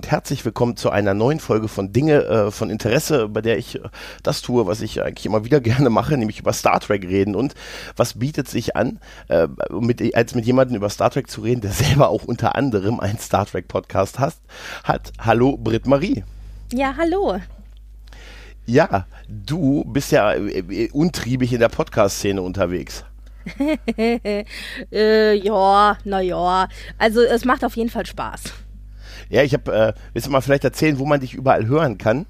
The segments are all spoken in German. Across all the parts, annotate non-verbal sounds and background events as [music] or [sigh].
Und herzlich willkommen zu einer neuen Folge von Dinge äh, von Interesse, bei der ich äh, das tue, was ich eigentlich immer wieder [laughs] gerne mache, nämlich über Star Trek reden. Und was bietet sich an, äh, mit, als mit jemandem über Star Trek zu reden, der [laughs] selber auch unter anderem einen Star Trek Podcast hat. hat. Hallo Britt Marie. Ja, hallo. Ja, du bist ja äh, untriebig in der Podcast-Szene unterwegs. [laughs] äh, ja, naja. Also es macht auf jeden Fall Spaß. Ja, ich habe, äh, willst du mal vielleicht erzählen, wo man dich überall hören kann?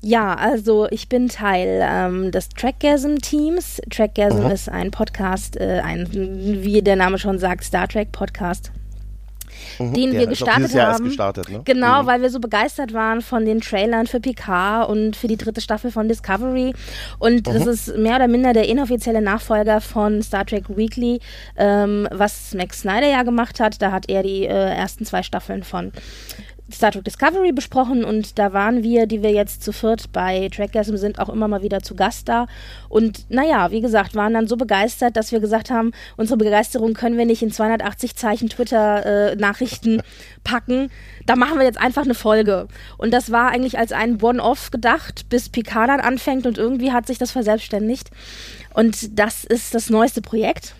Ja, also ich bin Teil ähm, des Trackgasm-Teams. Trackgasm mhm. ist ein Podcast, äh, ein, wie der Name schon sagt, Star Trek-Podcast. Mhm, den wir gestartet haben. Gestartet, ne? Genau, mhm. weil wir so begeistert waren von den Trailern für Picard und für die dritte Staffel von Discovery. Und mhm. das ist mehr oder minder der inoffizielle Nachfolger von Star Trek Weekly, ähm, was Max Snyder ja gemacht hat. Da hat er die äh, ersten zwei Staffeln von Star Trek Discovery besprochen und da waren wir, die wir jetzt zu viert bei Trackgasm sind, auch immer mal wieder zu Gast da. Und naja, wie gesagt, waren dann so begeistert, dass wir gesagt haben, unsere Begeisterung können wir nicht in 280 Zeichen Twitter-Nachrichten äh, [laughs] packen. Da machen wir jetzt einfach eine Folge. Und das war eigentlich als ein One-Off gedacht, bis Picard dann anfängt und irgendwie hat sich das verselbstständigt. Und das ist das neueste Projekt.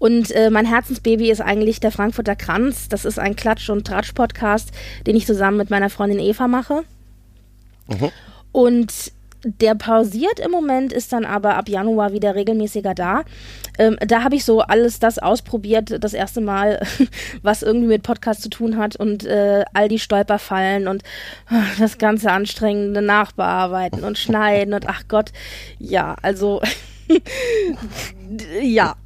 Und äh, mein Herzensbaby ist eigentlich der Frankfurter Kranz. Das ist ein Klatsch- und Tratsch-Podcast, den ich zusammen mit meiner Freundin Eva mache. Mhm. Und der pausiert im Moment, ist dann aber ab Januar wieder regelmäßiger da. Ähm, da habe ich so alles das ausprobiert, das erste Mal, [laughs] was irgendwie mit Podcast zu tun hat und äh, all die Stolperfallen und äh, das ganze anstrengende Nachbearbeiten und [laughs] Schneiden und ach Gott, ja, also [laughs] ja.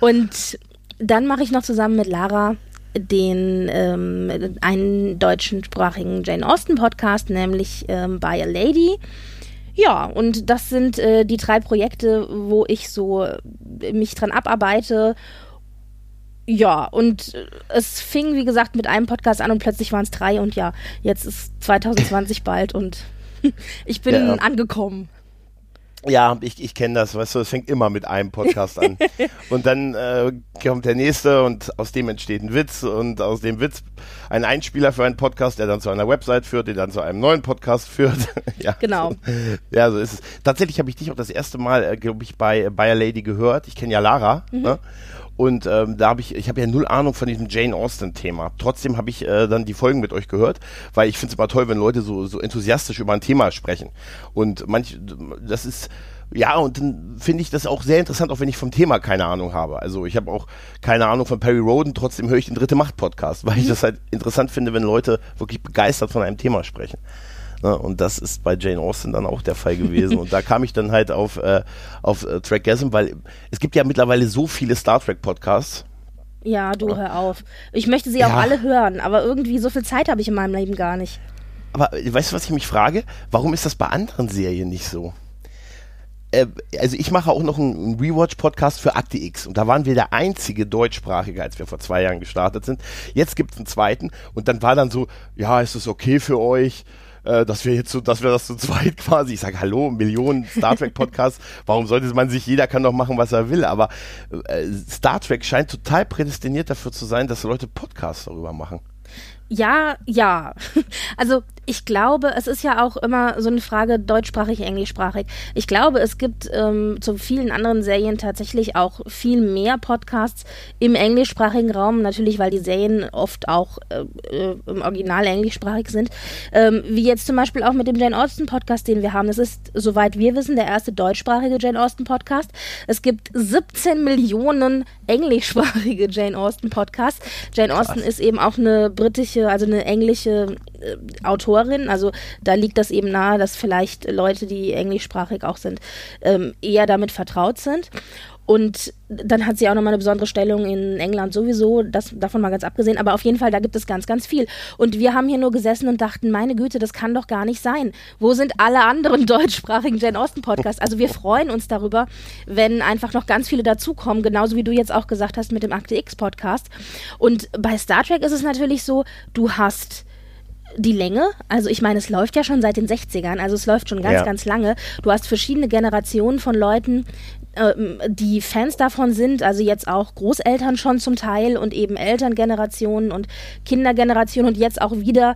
Und dann mache ich noch zusammen mit Lara den ähm, einen deutschsprachigen Jane Austen Podcast, nämlich ähm, By a Lady. Ja, und das sind äh, die drei Projekte, wo ich so äh, mich dran abarbeite. Ja, und äh, es fing, wie gesagt, mit einem Podcast an und plötzlich waren es drei und ja, jetzt ist 2020 [laughs] bald und [laughs] ich bin ja. angekommen. Ja, ich, ich kenne das, weißt du, es fängt immer mit einem Podcast an. [laughs] und dann äh, kommt der nächste und aus dem entsteht ein Witz und aus dem Witz ein Einspieler für einen Podcast, der dann zu einer Website führt, der dann zu einem neuen Podcast führt. [laughs] ja, genau. So, ja, so ist es. Tatsächlich habe ich dich auch das erste Mal, äh, glaube ich, bei Bayer Lady gehört. Ich kenne ja Lara. Mhm. Ne? Und ähm, da habe ich, ich habe ja null Ahnung von diesem Jane Austen-Thema. Trotzdem habe ich äh, dann die Folgen mit euch gehört, weil ich finde es immer toll, wenn Leute so, so enthusiastisch über ein Thema sprechen. Und manch, das ist, ja, und dann finde ich das auch sehr interessant, auch wenn ich vom Thema keine Ahnung habe. Also ich habe auch keine Ahnung von Perry Roden, trotzdem höre ich den Dritte Macht Podcast, weil ich mhm. das halt interessant finde, wenn Leute wirklich begeistert von einem Thema sprechen. Ne? Und das ist bei Jane Austen dann auch der Fall gewesen. und da kam ich dann halt auf, äh, auf äh, Trackgasm, weil es gibt ja mittlerweile so viele Star Trek Podcasts. Ja, du hör auf. Ich möchte sie ja. auch alle hören, aber irgendwie so viel Zeit habe ich in meinem Leben gar nicht. Aber äh, weißt du, was ich mich frage? Warum ist das bei anderen Serien nicht so? Äh, also ich mache auch noch einen Rewatch-Podcast für Akte X und da waren wir der einzige deutschsprachige, als wir vor zwei Jahren gestartet sind. Jetzt gibt es einen zweiten und dann war dann so, ja, ist es okay für euch? Äh, dass wir jetzt so, dass wir das zu zweit [laughs] quasi, ich sage hallo, Millionen Star Trek Podcasts, [laughs] warum sollte man sich, jeder kann doch machen, was er will, aber äh, Star Trek scheint total prädestiniert dafür zu sein, dass Leute Podcasts darüber machen. Ja, ja. [laughs] Also ich glaube, es ist ja auch immer so eine Frage deutschsprachig, englischsprachig. Ich glaube, es gibt ähm, zu vielen anderen Serien tatsächlich auch viel mehr Podcasts im englischsprachigen Raum, natürlich, weil die Serien oft auch äh, äh, im Original englischsprachig sind. Ähm, wie jetzt zum Beispiel auch mit dem Jane Austen Podcast, den wir haben. Das ist, soweit wir wissen, der erste deutschsprachige Jane Austen Podcast. Es gibt 17 Millionen englischsprachige Jane Austen Podcasts. Jane. Austen ist eben auch eine britische, also eine englische äh, Autorin. Also da liegt das eben nahe, dass vielleicht Leute, die englischsprachig auch sind, ähm, eher damit vertraut sind. Und dann hat sie auch nochmal eine besondere Stellung in England sowieso, das davon mal ganz abgesehen. Aber auf jeden Fall, da gibt es ganz, ganz viel. Und wir haben hier nur gesessen und dachten, meine Güte, das kann doch gar nicht sein. Wo sind alle anderen [laughs] deutschsprachigen Jane Austen Podcasts? Also wir freuen uns darüber, wenn einfach noch ganz viele dazukommen, genauso wie du jetzt auch gesagt hast mit dem Akte X Podcast. Und bei Star Trek ist es natürlich so, du hast die Länge, also ich meine, es läuft ja schon seit den 60ern, also es läuft schon ganz, ja. ganz lange. Du hast verschiedene Generationen von Leuten, die Fans davon sind, also jetzt auch Großeltern schon zum Teil und eben Elterngenerationen und Kindergenerationen und jetzt auch wieder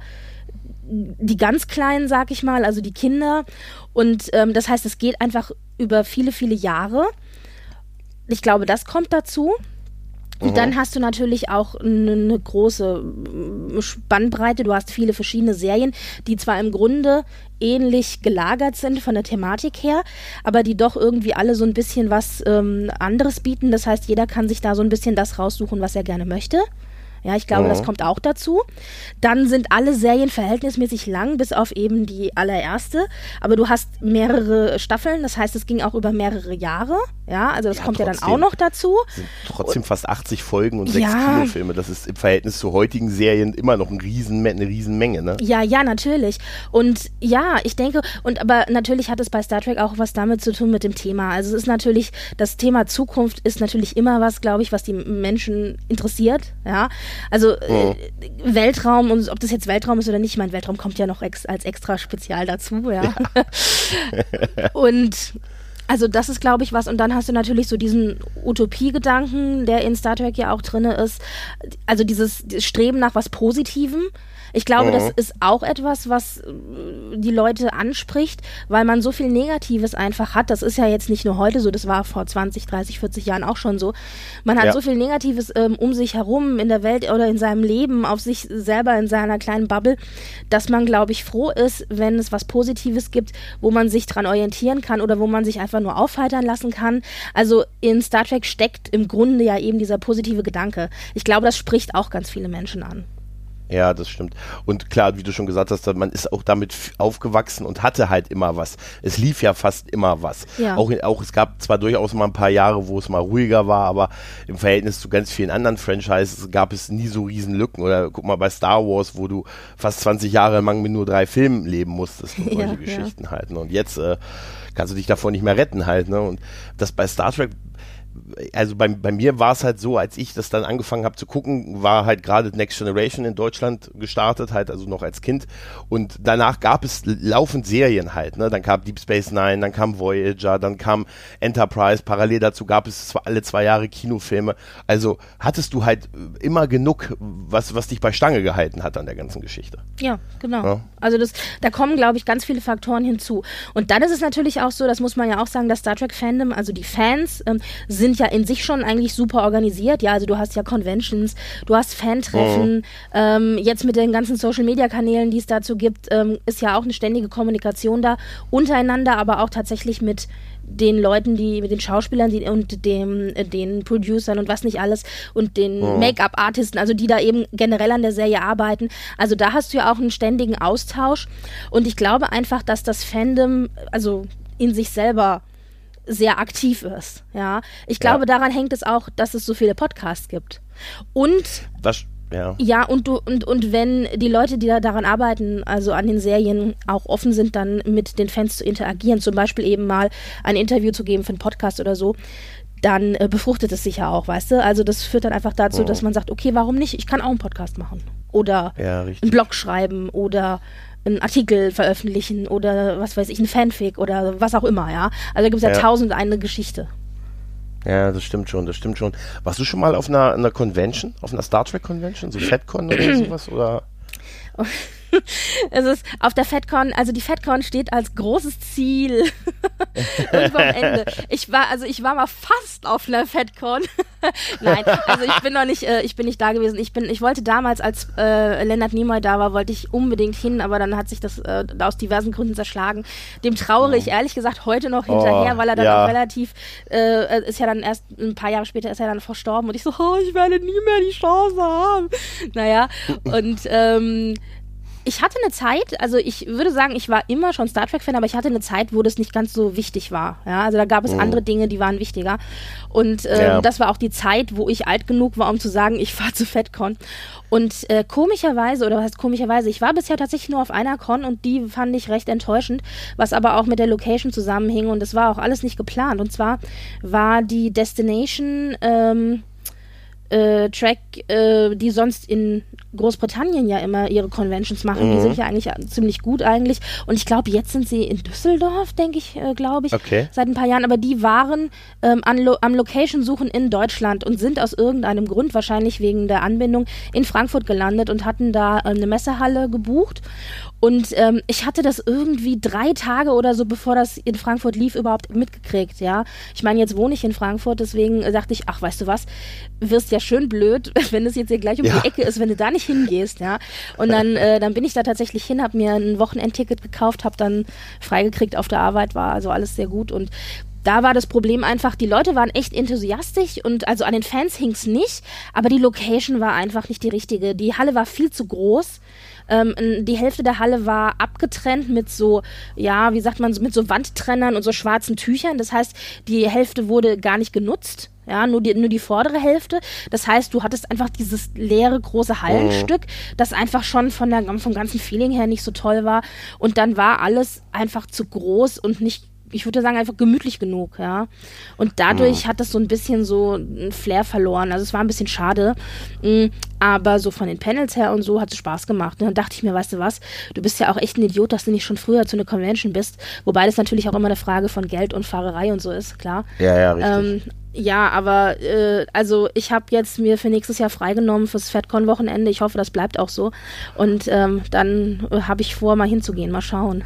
die ganz Kleinen, sag ich mal, also die Kinder. Und ähm, das heißt, es geht einfach über viele, viele Jahre. Ich glaube, das kommt dazu. Und dann mhm. hast du natürlich auch eine, eine große Spannbreite. Du hast viele verschiedene Serien, die zwar im Grunde ähnlich gelagert sind von der Thematik her, aber die doch irgendwie alle so ein bisschen was ähm, anderes bieten. Das heißt, jeder kann sich da so ein bisschen das raussuchen, was er gerne möchte. Ja, ich glaube, mhm. das kommt auch dazu. Dann sind alle Serien verhältnismäßig lang, bis auf eben die allererste. Aber du hast mehrere Staffeln, das heißt, es ging auch über mehrere Jahre. Ja, also das ja, kommt trotzdem, ja dann auch noch dazu. Sind trotzdem fast 80 Folgen und sechs ja, Kinofilme. Das ist im Verhältnis zu heutigen Serien immer noch ein Riesen, eine Riesenmenge, ne? Ja, ja, natürlich. Und ja, ich denke, und aber natürlich hat es bei Star Trek auch was damit zu tun mit dem Thema. Also es ist natürlich, das Thema Zukunft ist natürlich immer was, glaube ich, was die Menschen interessiert. Ja. Also äh, Weltraum und ob das jetzt Weltraum ist oder nicht, mein Weltraum kommt ja noch ex als extra spezial dazu, ja. ja. [laughs] und also das ist, glaube ich, was. Und dann hast du natürlich so diesen Utopie-Gedanken, der in Star Trek ja auch drin ist. Also dieses Streben nach was Positivem. Ich glaube, mhm. das ist auch etwas, was äh, die Leute anspricht, weil man so viel Negatives einfach hat. Das ist ja jetzt nicht nur heute so, das war vor 20, 30, 40 Jahren auch schon so. Man hat ja. so viel Negatives ähm, um sich herum in der Welt oder in seinem Leben, auf sich selber in seiner kleinen Bubble, dass man, glaube ich, froh ist, wenn es was Positives gibt, wo man sich dran orientieren kann oder wo man sich einfach nur aufheitern lassen kann. Also in Star Trek steckt im Grunde ja eben dieser positive Gedanke. Ich glaube, das spricht auch ganz viele Menschen an. Ja, das stimmt. Und klar, wie du schon gesagt hast, man ist auch damit aufgewachsen und hatte halt immer was. Es lief ja fast immer was. Ja. Auch, auch es gab zwar durchaus mal ein paar Jahre, wo es mal ruhiger war, aber im Verhältnis zu ganz vielen anderen Franchises gab es nie so riesen Lücken. Oder guck mal bei Star Wars, wo du fast 20 Jahre lang mit nur drei Filmen leben musstest und [laughs] solche ja, Geschichten ja. halt. Ne? Und jetzt äh, kannst du dich davor nicht mehr retten halt. Ne? Und das bei Star Trek also bei, bei mir war es halt so, als ich das dann angefangen habe zu gucken, war halt gerade Next Generation in Deutschland gestartet, halt also noch als Kind. Und danach gab es laufend Serien halt. Ne? Dann kam Deep Space Nine, dann kam Voyager, dann kam Enterprise. Parallel dazu gab es zwar alle zwei Jahre Kinofilme. Also hattest du halt immer genug, was, was dich bei Stange gehalten hat an der ganzen Geschichte. Ja, genau. Ja. Also das, da kommen, glaube ich, ganz viele Faktoren hinzu. Und dann ist es natürlich auch so, das muss man ja auch sagen, dass Star Trek Fandom, also die Fans, ähm, sind ja in sich schon eigentlich super organisiert. Ja, also du hast ja Conventions, du hast Fantreffen. Mhm. Ähm, jetzt mit den ganzen Social Media Kanälen, die es dazu gibt, ähm, ist ja auch eine ständige Kommunikation da untereinander, aber auch tatsächlich mit den Leuten, die mit den Schauspielern die, und dem, äh, den Producern und was nicht alles und den mhm. Make-up-Artisten, also die da eben generell an der Serie arbeiten. Also da hast du ja auch einen ständigen Austausch und ich glaube einfach, dass das Fandom, also in sich selber sehr aktiv ist. Ja, ich glaube, ja. daran hängt es auch, dass es so viele Podcasts gibt. Und Was, ja. ja, und du und und wenn die Leute, die da daran arbeiten, also an den Serien, auch offen sind, dann mit den Fans zu interagieren, zum Beispiel eben mal ein Interview zu geben für einen Podcast oder so, dann äh, befruchtet es sich ja auch, weißt du? Also das führt dann einfach dazu, oh. dass man sagt, okay, warum nicht? Ich kann auch einen Podcast machen oder ja, einen Blog schreiben oder einen Artikel veröffentlichen oder was weiß ich, ein Fanfic oder was auch immer, ja. Also da gibt es ja, ja tausend eine Geschichte. Ja, das stimmt schon, das stimmt schon. Warst du schon mal auf einer, einer Convention, auf einer Star Trek Convention, so FedCon oder [clears throat] sowas? Oder? [clears throat] [laughs] es ist auf der FedCon, also die FedCon steht als großes Ziel [laughs] irgendwo am Ende. Ich war, also ich war mal fast auf einer FedCon. [laughs] Nein, also ich bin noch nicht, äh, ich bin nicht da gewesen. Ich bin, ich wollte damals, als äh, Lennart Nimoy da war, wollte ich unbedingt hin, aber dann hat sich das äh, aus diversen Gründen zerschlagen. Dem trauere ich oh. ehrlich gesagt heute noch hinterher, oh, weil er dann ja. auch relativ, äh, ist ja dann erst ein paar Jahre später ist er dann verstorben und ich so, oh, ich werde nie mehr die Chance haben. Naja, und ähm, ich hatte eine Zeit, also ich würde sagen, ich war immer schon Star Trek-Fan, aber ich hatte eine Zeit, wo das nicht ganz so wichtig war. Ja, also da gab es mhm. andere Dinge, die waren wichtiger. Und ähm, ja. das war auch die Zeit, wo ich alt genug war, um zu sagen, ich fahre [laughs] zu FedCon. Und äh, komischerweise, oder was heißt komischerweise, ich war bisher tatsächlich nur auf einer Con und die fand ich recht enttäuschend, was aber auch mit der Location zusammenhing und das war auch alles nicht geplant. Und zwar war die Destination, ähm, äh, Track, äh, die sonst in Großbritannien ja immer ihre Conventions machen. Mhm. Die sind ja eigentlich ziemlich gut eigentlich. Und ich glaube, jetzt sind sie in Düsseldorf, denke ich, äh, glaube ich, okay. seit ein paar Jahren. Aber die waren ähm, an Lo am Location suchen in Deutschland und sind aus irgendeinem Grund, wahrscheinlich wegen der Anbindung, in Frankfurt gelandet und hatten da äh, eine Messehalle gebucht. Und ähm, ich hatte das irgendwie drei Tage oder so, bevor das in Frankfurt lief, überhaupt mitgekriegt, ja. Ich meine, jetzt wohne ich in Frankfurt, deswegen dachte ich, ach, weißt du was, wirst ja schön blöd, [laughs] wenn es jetzt hier gleich um ja. die Ecke ist, wenn du da nicht hingehst, ja. Und dann, äh, dann bin ich da tatsächlich hin, habe mir ein Wochenendticket gekauft, habe dann freigekriegt auf der Arbeit, war also alles sehr gut und da war das Problem einfach, die Leute waren echt enthusiastisch und also an den Fans hing es nicht, aber die Location war einfach nicht die richtige. Die Halle war viel zu groß. Ähm, die Hälfte der Halle war abgetrennt mit so, ja, wie sagt man, mit so Wandtrennern und so schwarzen Tüchern. Das heißt, die Hälfte wurde gar nicht genutzt. Ja, nur die, nur die vordere Hälfte. Das heißt, du hattest einfach dieses leere, große Hallenstück, mhm. das einfach schon von der, vom ganzen Feeling her nicht so toll war. Und dann war alles einfach zu groß und nicht ich würde sagen, einfach gemütlich genug, ja. Und dadurch mhm. hat das so ein bisschen so ein Flair verloren. Also es war ein bisschen schade. Mm, aber so von den Panels her und so hat es Spaß gemacht. Und dann dachte ich mir, weißt du was, du bist ja auch echt ein Idiot, dass du nicht schon früher zu einer Convention bist. Wobei das natürlich auch immer eine Frage von Geld und Fahrerei und so ist, klar. Ja, ja, richtig. Ähm, ja, aber äh, also ich habe jetzt mir für nächstes Jahr freigenommen fürs FedCon-Wochenende. Ich hoffe, das bleibt auch so. Und ähm, dann äh, habe ich vor, mal hinzugehen. Mal schauen.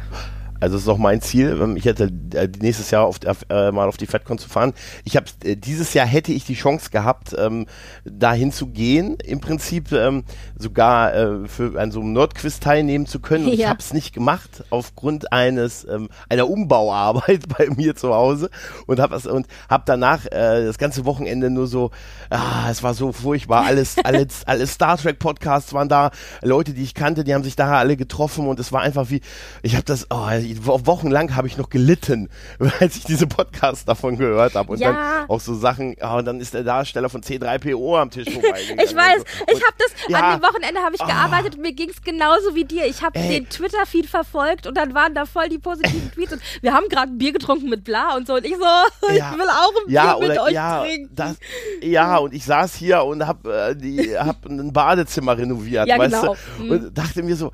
Also das ist auch mein Ziel. Ähm, ich hätte äh, nächstes Jahr auf, äh, mal auf die FedCon zu fahren. Ich habe äh, dieses Jahr hätte ich die Chance gehabt, ähm, dahin zu gehen. Im Prinzip ähm, sogar äh, für an so einem Nordquiz teilnehmen zu können. Ja. Ich habe es nicht gemacht aufgrund eines ähm, einer Umbauarbeit [laughs] bei mir zu Hause und habe und habe danach äh, das ganze Wochenende nur so, ah, es war so furchtbar. Alles [laughs] alles alles Star Trek Podcasts waren da, Leute, die ich kannte, die haben sich da alle getroffen und es war einfach wie, ich habe das, oh, wochenlang habe ich noch gelitten, [laughs] als ich diese Podcasts davon gehört habe. Und ja. dann auch so Sachen, oh, dann ist der Darsteller von C3PO am Tisch [laughs] vorbeigegangen. ich weiß, so. ich habe das, ja. an dem Wochenende habe ich oh. gearbeitet und mir ging es genauso wie dir. Ich habe den Twitter-Feed verfolgt und dann waren da voll die positiven [laughs] Tweets und wir haben gerade ein Bier getrunken mit Bla und so und ich so, ja. ich will auch ein Bier mit euch trinken. Das, ja, und ich saß hier und habe äh, hab ein Badezimmer renoviert, ja, weißt genau. du, und mhm. dachte mir so,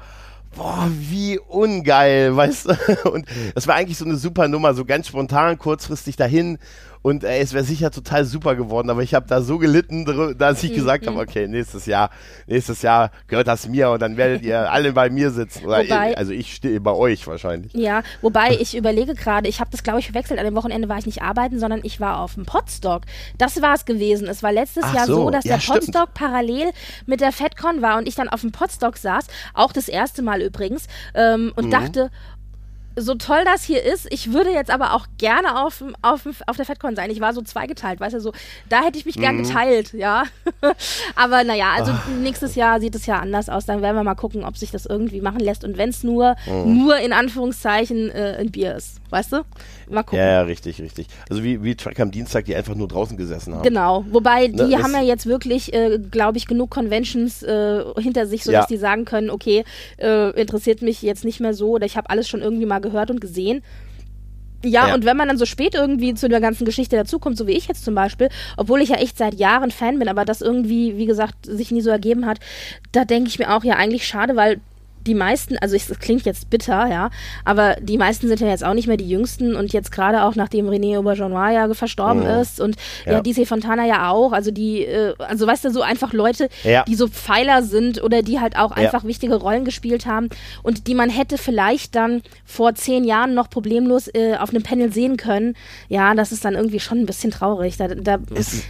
boah, wie ungeil, weißt du? [laughs] Und das war eigentlich so eine super Nummer, so ganz spontan, kurzfristig dahin und ey, es wäre sicher total super geworden, aber ich habe da so gelitten, dass ich mhm. gesagt habe, okay, nächstes Jahr, nächstes Jahr gehört das mir und dann werdet ihr alle bei mir sitzen. Oder wobei, also ich stehe bei euch wahrscheinlich. Ja, wobei [laughs] ich überlege gerade, ich habe das glaube ich verwechselt, an dem Wochenende war ich nicht arbeiten, sondern ich war auf dem Podstock. Das war es gewesen. Es war letztes Ach Jahr so, so dass ja, der stimmt. Podstock parallel mit der FedCon war und ich dann auf dem Podstock saß, auch das erste Mal übrigens, ähm, und mhm. dachte, so toll das hier ist, ich würde jetzt aber auch gerne auf, auf, auf der FedCon sein. Ich war so zweigeteilt, weißt du, so, da hätte ich mich gern mhm. geteilt, ja. [laughs] aber naja, also Ach. nächstes Jahr sieht es ja anders aus. Dann werden wir mal gucken, ob sich das irgendwie machen lässt. Und wenn es nur, mhm. nur in Anführungszeichen äh, ein Bier ist, weißt du? Mal gucken. Ja, ja, richtig, richtig. Also wie, wie Track am Dienstag, die einfach nur draußen gesessen haben. Genau, wobei ne, die haben ja jetzt wirklich, äh, glaube ich, genug Conventions äh, hinter sich, sodass ja. die sagen können, okay, äh, interessiert mich jetzt nicht mehr so oder ich habe alles schon irgendwie mal gehört und gesehen. Ja, ja, und wenn man dann so spät irgendwie zu der ganzen Geschichte dazukommt, so wie ich jetzt zum Beispiel, obwohl ich ja echt seit Jahren Fan bin, aber das irgendwie, wie gesagt, sich nie so ergeben hat, da denke ich mir auch, ja, eigentlich schade, weil die meisten, also es klingt jetzt bitter, ja, aber die meisten sind ja jetzt auch nicht mehr die Jüngsten und jetzt gerade auch nachdem René Auberjonois ja verstorben mhm. ist und ja, ja DC Fontana ja auch, also die, äh, also weißt du, so einfach Leute, ja. die so Pfeiler sind oder die halt auch einfach ja. wichtige Rollen gespielt haben und die man hätte vielleicht dann vor zehn Jahren noch problemlos äh, auf einem Panel sehen können, ja, das ist dann irgendwie schon ein bisschen traurig. Da, da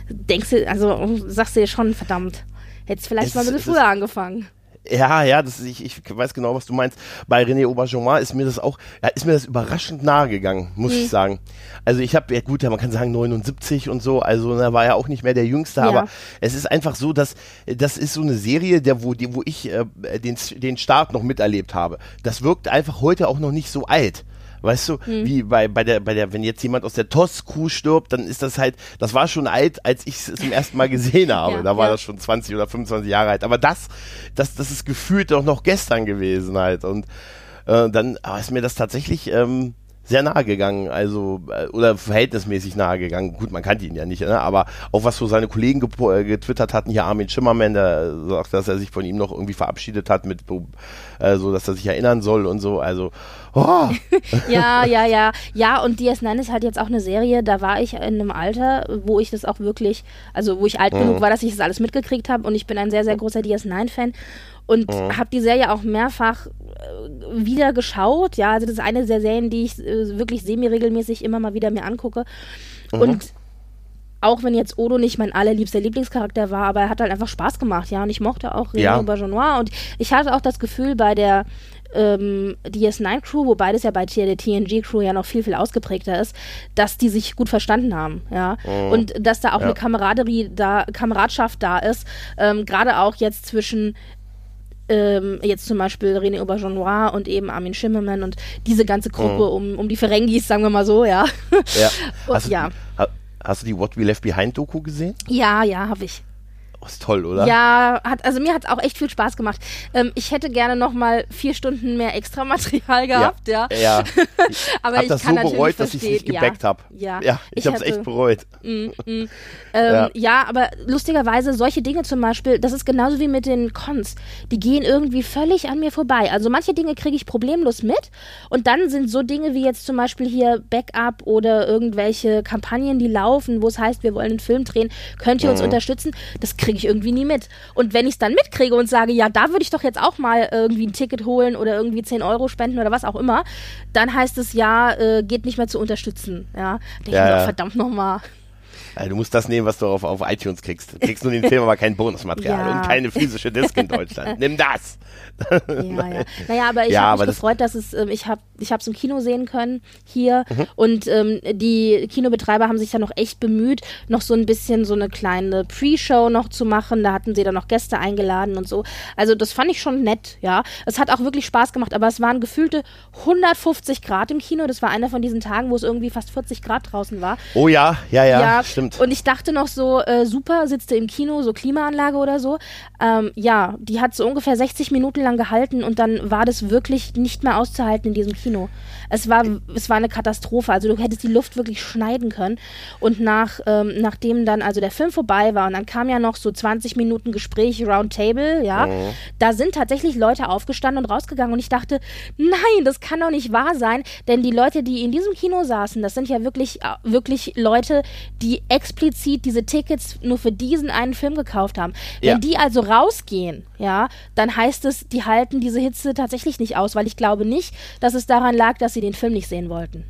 denkst du, also sagst du dir schon, verdammt, hättest vielleicht mal ein bisschen früher angefangen. Ja, ja, das ist, ich, ich weiß genau, was du meinst. Bei René Auberjonois ist mir das auch, ja, ist mir das überraschend nahe gegangen, muss hm. ich sagen. Also ich habe, ja gut, ja, man kann sagen 79 und so, also da war ja auch nicht mehr der Jüngste, ja. aber es ist einfach so, dass das ist so eine Serie, der, wo, die, wo ich äh, den, den Start noch miterlebt habe. Das wirkt einfach heute auch noch nicht so alt. Weißt du, hm. wie bei, bei der, bei der, wenn jetzt jemand aus der TOS-Kuh stirbt, dann ist das halt, das war schon alt, als ich es zum ersten Mal gesehen [laughs] habe. ja, da war ja. das schon 20 oder 25 Jahre alt. Aber das, das, das ist gefühlt doch noch gestern gewesen halt. Und äh, dann aber ist mir das tatsächlich ähm, sehr nahe gegangen, also äh, oder verhältnismäßig nahe gegangen. Gut, man kannte ihn ja nicht, ne? aber auch was so seine Kollegen äh, getwittert hatten, hier Armin Schimmermann, der sagt, dass er sich von ihm noch irgendwie verabschiedet hat mit äh, so, dass er sich erinnern soll und so. Also oh. [laughs] ja, ja, ja, ja. Und DS9 ist halt jetzt auch eine Serie. Da war ich in einem Alter, wo ich das auch wirklich, also wo ich alt mhm. genug war, dass ich das alles mitgekriegt habe. Und ich bin ein sehr, sehr großer DS9-Fan und mhm. habe die Serie auch mehrfach äh, wieder geschaut. Ja, also das ist eine der Serien, die ich äh, wirklich semi-regelmäßig immer mal wieder mir angucke. Mhm. Und auch wenn jetzt Odo nicht mein allerliebster Lieblingscharakter war, aber er hat halt einfach Spaß gemacht, ja. Und ich mochte auch René ja. Aubergenois. Und ich hatte auch das Gefühl bei der ähm, DS9-Crew, wobei das ja bei der TNG-Crew ja noch viel, viel ausgeprägter ist, dass die sich gut verstanden haben, ja. Mhm. Und dass da auch ja. eine Kameraderie da, Kameradschaft da ist, ähm, gerade auch jetzt zwischen ähm, jetzt zum Beispiel René Aubergenois und eben Armin Schimmermann und diese ganze Gruppe mhm. um, um die Ferengis, sagen wir mal so, ja. Ja. [laughs] hast, ja. Du, hast du die What We Left Behind Doku gesehen? Ja, ja, habe ich. Oh, ist toll, oder? Ja, hat, also mir hat es auch echt viel Spaß gemacht. Ähm, ich hätte gerne noch mal vier Stunden mehr Extramaterial gehabt, ja. Ja. [laughs] ja. Aber hab ich das kann so bereut, dass ich es nicht gebackt ja. habe. Ja. ja. Ich, ich habe es echt bereut. Mm, mm. [laughs] Ähm, ja. ja. aber lustigerweise solche Dinge zum Beispiel, das ist genauso wie mit den Cons. Die gehen irgendwie völlig an mir vorbei. Also manche Dinge kriege ich problemlos mit und dann sind so Dinge wie jetzt zum Beispiel hier Backup oder irgendwelche Kampagnen, die laufen, wo es heißt, wir wollen einen Film drehen, könnt ihr uns mhm. unterstützen? Das kriege kriege ich irgendwie nie mit. Und wenn ich es dann mitkriege und sage, ja, da würde ich doch jetzt auch mal irgendwie ein Ticket holen oder irgendwie 10 Euro spenden oder was auch immer, dann heißt es ja, äh, geht nicht mehr zu unterstützen. Ja, denke ja, ich mir, ja. verdammt nochmal. Also du musst das nehmen, was du auf, auf iTunes kriegst. Du kriegst nur den Film, aber kein Bonusmaterial [laughs] ja. und keine physische Disc in Deutschland. [laughs] Nimm das! ja, ja. [laughs] Naja, aber ich ja, habe mich das gefreut, dass es, ähm, ich habe ich es im Kino sehen können hier mhm. und ähm, die Kinobetreiber haben sich dann noch echt bemüht, noch so ein bisschen so eine kleine Pre-Show noch zu machen. Da hatten sie dann noch Gäste eingeladen und so. Also das fand ich schon nett, ja. Es hat auch wirklich Spaß gemacht, aber es waren gefühlte 150 Grad im Kino. Das war einer von diesen Tagen, wo es irgendwie fast 40 Grad draußen war. Oh ja, ja, ja, ja stimmt stimmt. Und ich dachte noch so, äh, super, sitzt du im Kino, so Klimaanlage oder so. Ähm, ja, die hat so ungefähr 60 Minuten lang gehalten und dann war das wirklich nicht mehr auszuhalten in diesem Kino. Es war, es war eine Katastrophe. Also du hättest die Luft wirklich schneiden können. Und nach, ähm, nachdem dann also der Film vorbei war und dann kam ja noch so 20 Minuten Gespräch, Roundtable, ja, mhm. da sind tatsächlich Leute aufgestanden und rausgegangen und ich dachte, nein, das kann doch nicht wahr sein, denn die Leute, die in diesem Kino saßen, das sind ja wirklich, äh, wirklich Leute, die explizit diese Tickets nur für diesen einen Film gekauft haben. Ja. Wenn die also rausgehen, ja, dann heißt es, die halten diese Hitze tatsächlich nicht aus, weil ich glaube nicht, dass es daran lag, dass sie den Film nicht sehen wollten.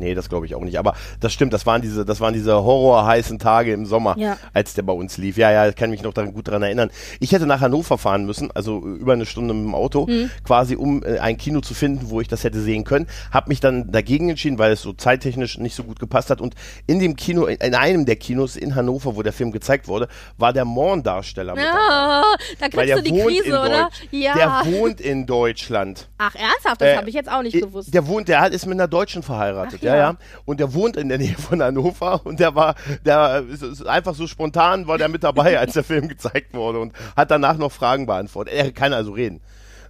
Nee, das glaube ich auch nicht. Aber das stimmt, das waren diese, das waren diese horrorheißen Tage im Sommer, ja. als der bei uns lief. Ja, ja, ich kann mich noch daran, gut daran erinnern. Ich hätte nach Hannover fahren müssen, also über eine Stunde mit dem Auto, mhm. quasi um äh, ein Kino zu finden, wo ich das hätte sehen können. Hab mich dann dagegen entschieden, weil es so zeittechnisch nicht so gut gepasst hat. Und in dem Kino, in einem der Kinos in Hannover, wo der Film gezeigt wurde, war der Morn-Darsteller mit ja, Da kriegst du die Krise, oder? Ja. Der wohnt in Deutschland. Ach, ernsthaft? Das äh, habe ich jetzt auch nicht äh, gewusst. Der wohnt, der ist mit einer Deutschen verheiratet. Ach, ja, ja. Und der wohnt in der Nähe von Hannover und der war, der ist einfach so spontan war der mit dabei, als der Film gezeigt wurde und hat danach noch Fragen beantwortet. Er kann also reden.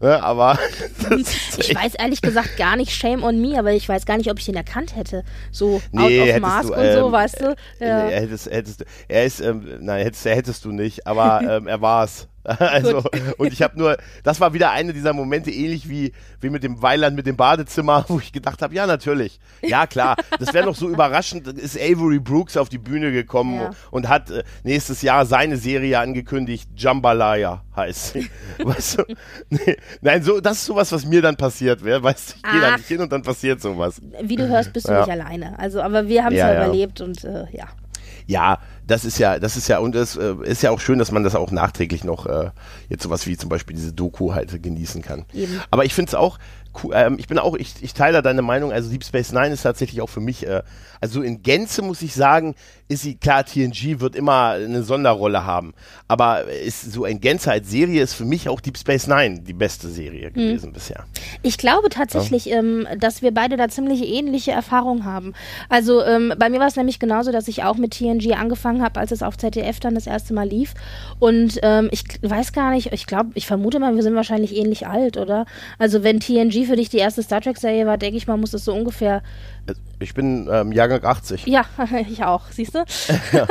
Ne, aber [laughs] ich weiß ehrlich gesagt gar nicht Shame on me, aber ich weiß gar nicht, ob ich ihn erkannt hätte. So nee, out of mask du, und ähm, so, weißt du? Ja. Nee, hättest, hättest du, er ist, ähm, nein, hättest, hättest du nicht, aber [laughs] ähm, er war es. [laughs] Also, und ich habe nur, das war wieder eine dieser Momente, ähnlich wie, wie mit dem Weiland mit dem Badezimmer, [laughs] wo ich gedacht habe, ja, natürlich. Ja, klar. Das wäre noch so überraschend, ist Avery Brooks auf die Bühne gekommen ja. und hat äh, nächstes Jahr seine Serie angekündigt, Jambalaya heißt [laughs] weißt du? Nee, nein, so, das ist sowas, was mir dann passiert wäre. Weißt du, ich gehe da nicht hin und dann passiert sowas. Wie du hörst, bist du ja. nicht alleine. Also, aber wir haben es ja, ja, überlebt und äh, ja. Ja, das ist ja, das ist ja, und es äh, ist ja auch schön, dass man das auch nachträglich noch äh, jetzt sowas wie zum Beispiel diese Doku halt genießen kann. Eben. Aber ich finde es auch, cool, ähm, ich bin auch, ich, ich teile deine Meinung, also Deep Space Nine ist tatsächlich auch für mich, äh, also in Gänze muss ich sagen, ist sie, klar, TNG wird immer eine Sonderrolle haben, aber ist so in Gänze als Serie ist für mich auch Deep Space Nine die beste Serie hm. gewesen bisher. Ich glaube tatsächlich, ja. ähm, dass wir beide da ziemlich ähnliche Erfahrungen haben. Also ähm, bei mir war es nämlich genauso, dass ich auch mit TNG angefangen habe, als es auf ZDF dann das erste Mal lief und ähm, ich weiß gar nicht, ich glaube, ich vermute mal, wir sind wahrscheinlich ähnlich alt, oder? Also wenn TNG für dich die erste Star Trek-Serie war, denke ich mal, muss es so ungefähr. Ich bin ähm, Jahrgang 80. Ja, [laughs] ich auch, siehst du? Ja.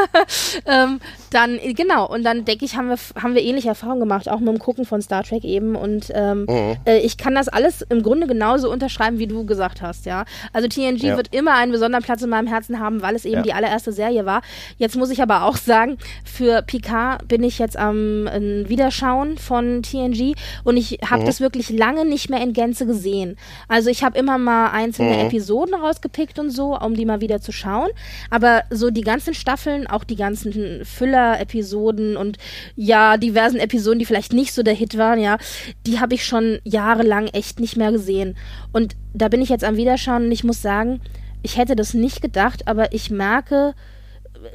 [laughs] ähm, dann, genau, und dann denke ich, haben wir, haben wir ähnliche Erfahrungen gemacht, auch mit dem Gucken von Star Trek eben. Und ähm, mhm. äh, ich kann das alles im Grunde genauso unterschreiben, wie du gesagt hast, ja. Also TNG ja. wird immer einen besonderen Platz in meinem Herzen haben, weil es eben ja. die allererste Serie war. Jetzt muss ich aber auch sagen, für Picard bin ich jetzt am ähm, Wiederschauen von TNG und ich habe mhm. das wirklich lange nicht mehr in Gänze gesehen. Also ich habe immer mal einzelne mhm. Episoden rausgepickt und so, um die mal wieder zu schauen. Aber so die ganzen Staffeln, auch die ganzen Füller-Episoden und ja, diversen Episoden, die vielleicht nicht so der Hit waren, ja, die habe ich schon jahrelang echt nicht mehr gesehen. Und da bin ich jetzt am Wiederschauen und ich muss sagen, ich hätte das nicht gedacht, aber ich merke,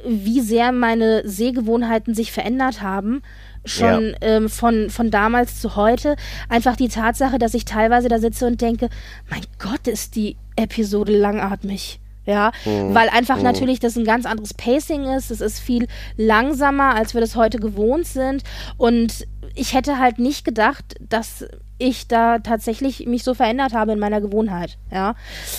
wie sehr meine Sehgewohnheiten sich verändert haben schon ja. ähm, von, von damals zu heute. Einfach die Tatsache, dass ich teilweise da sitze und denke, mein Gott, ist die Episode langatmig. Ja, mhm. weil einfach mhm. natürlich das ein ganz anderes Pacing ist. Es ist viel langsamer, als wir das heute gewohnt sind. Und ich hätte halt nicht gedacht, dass ich da tatsächlich mich so verändert habe in meiner Gewohnheit, ja.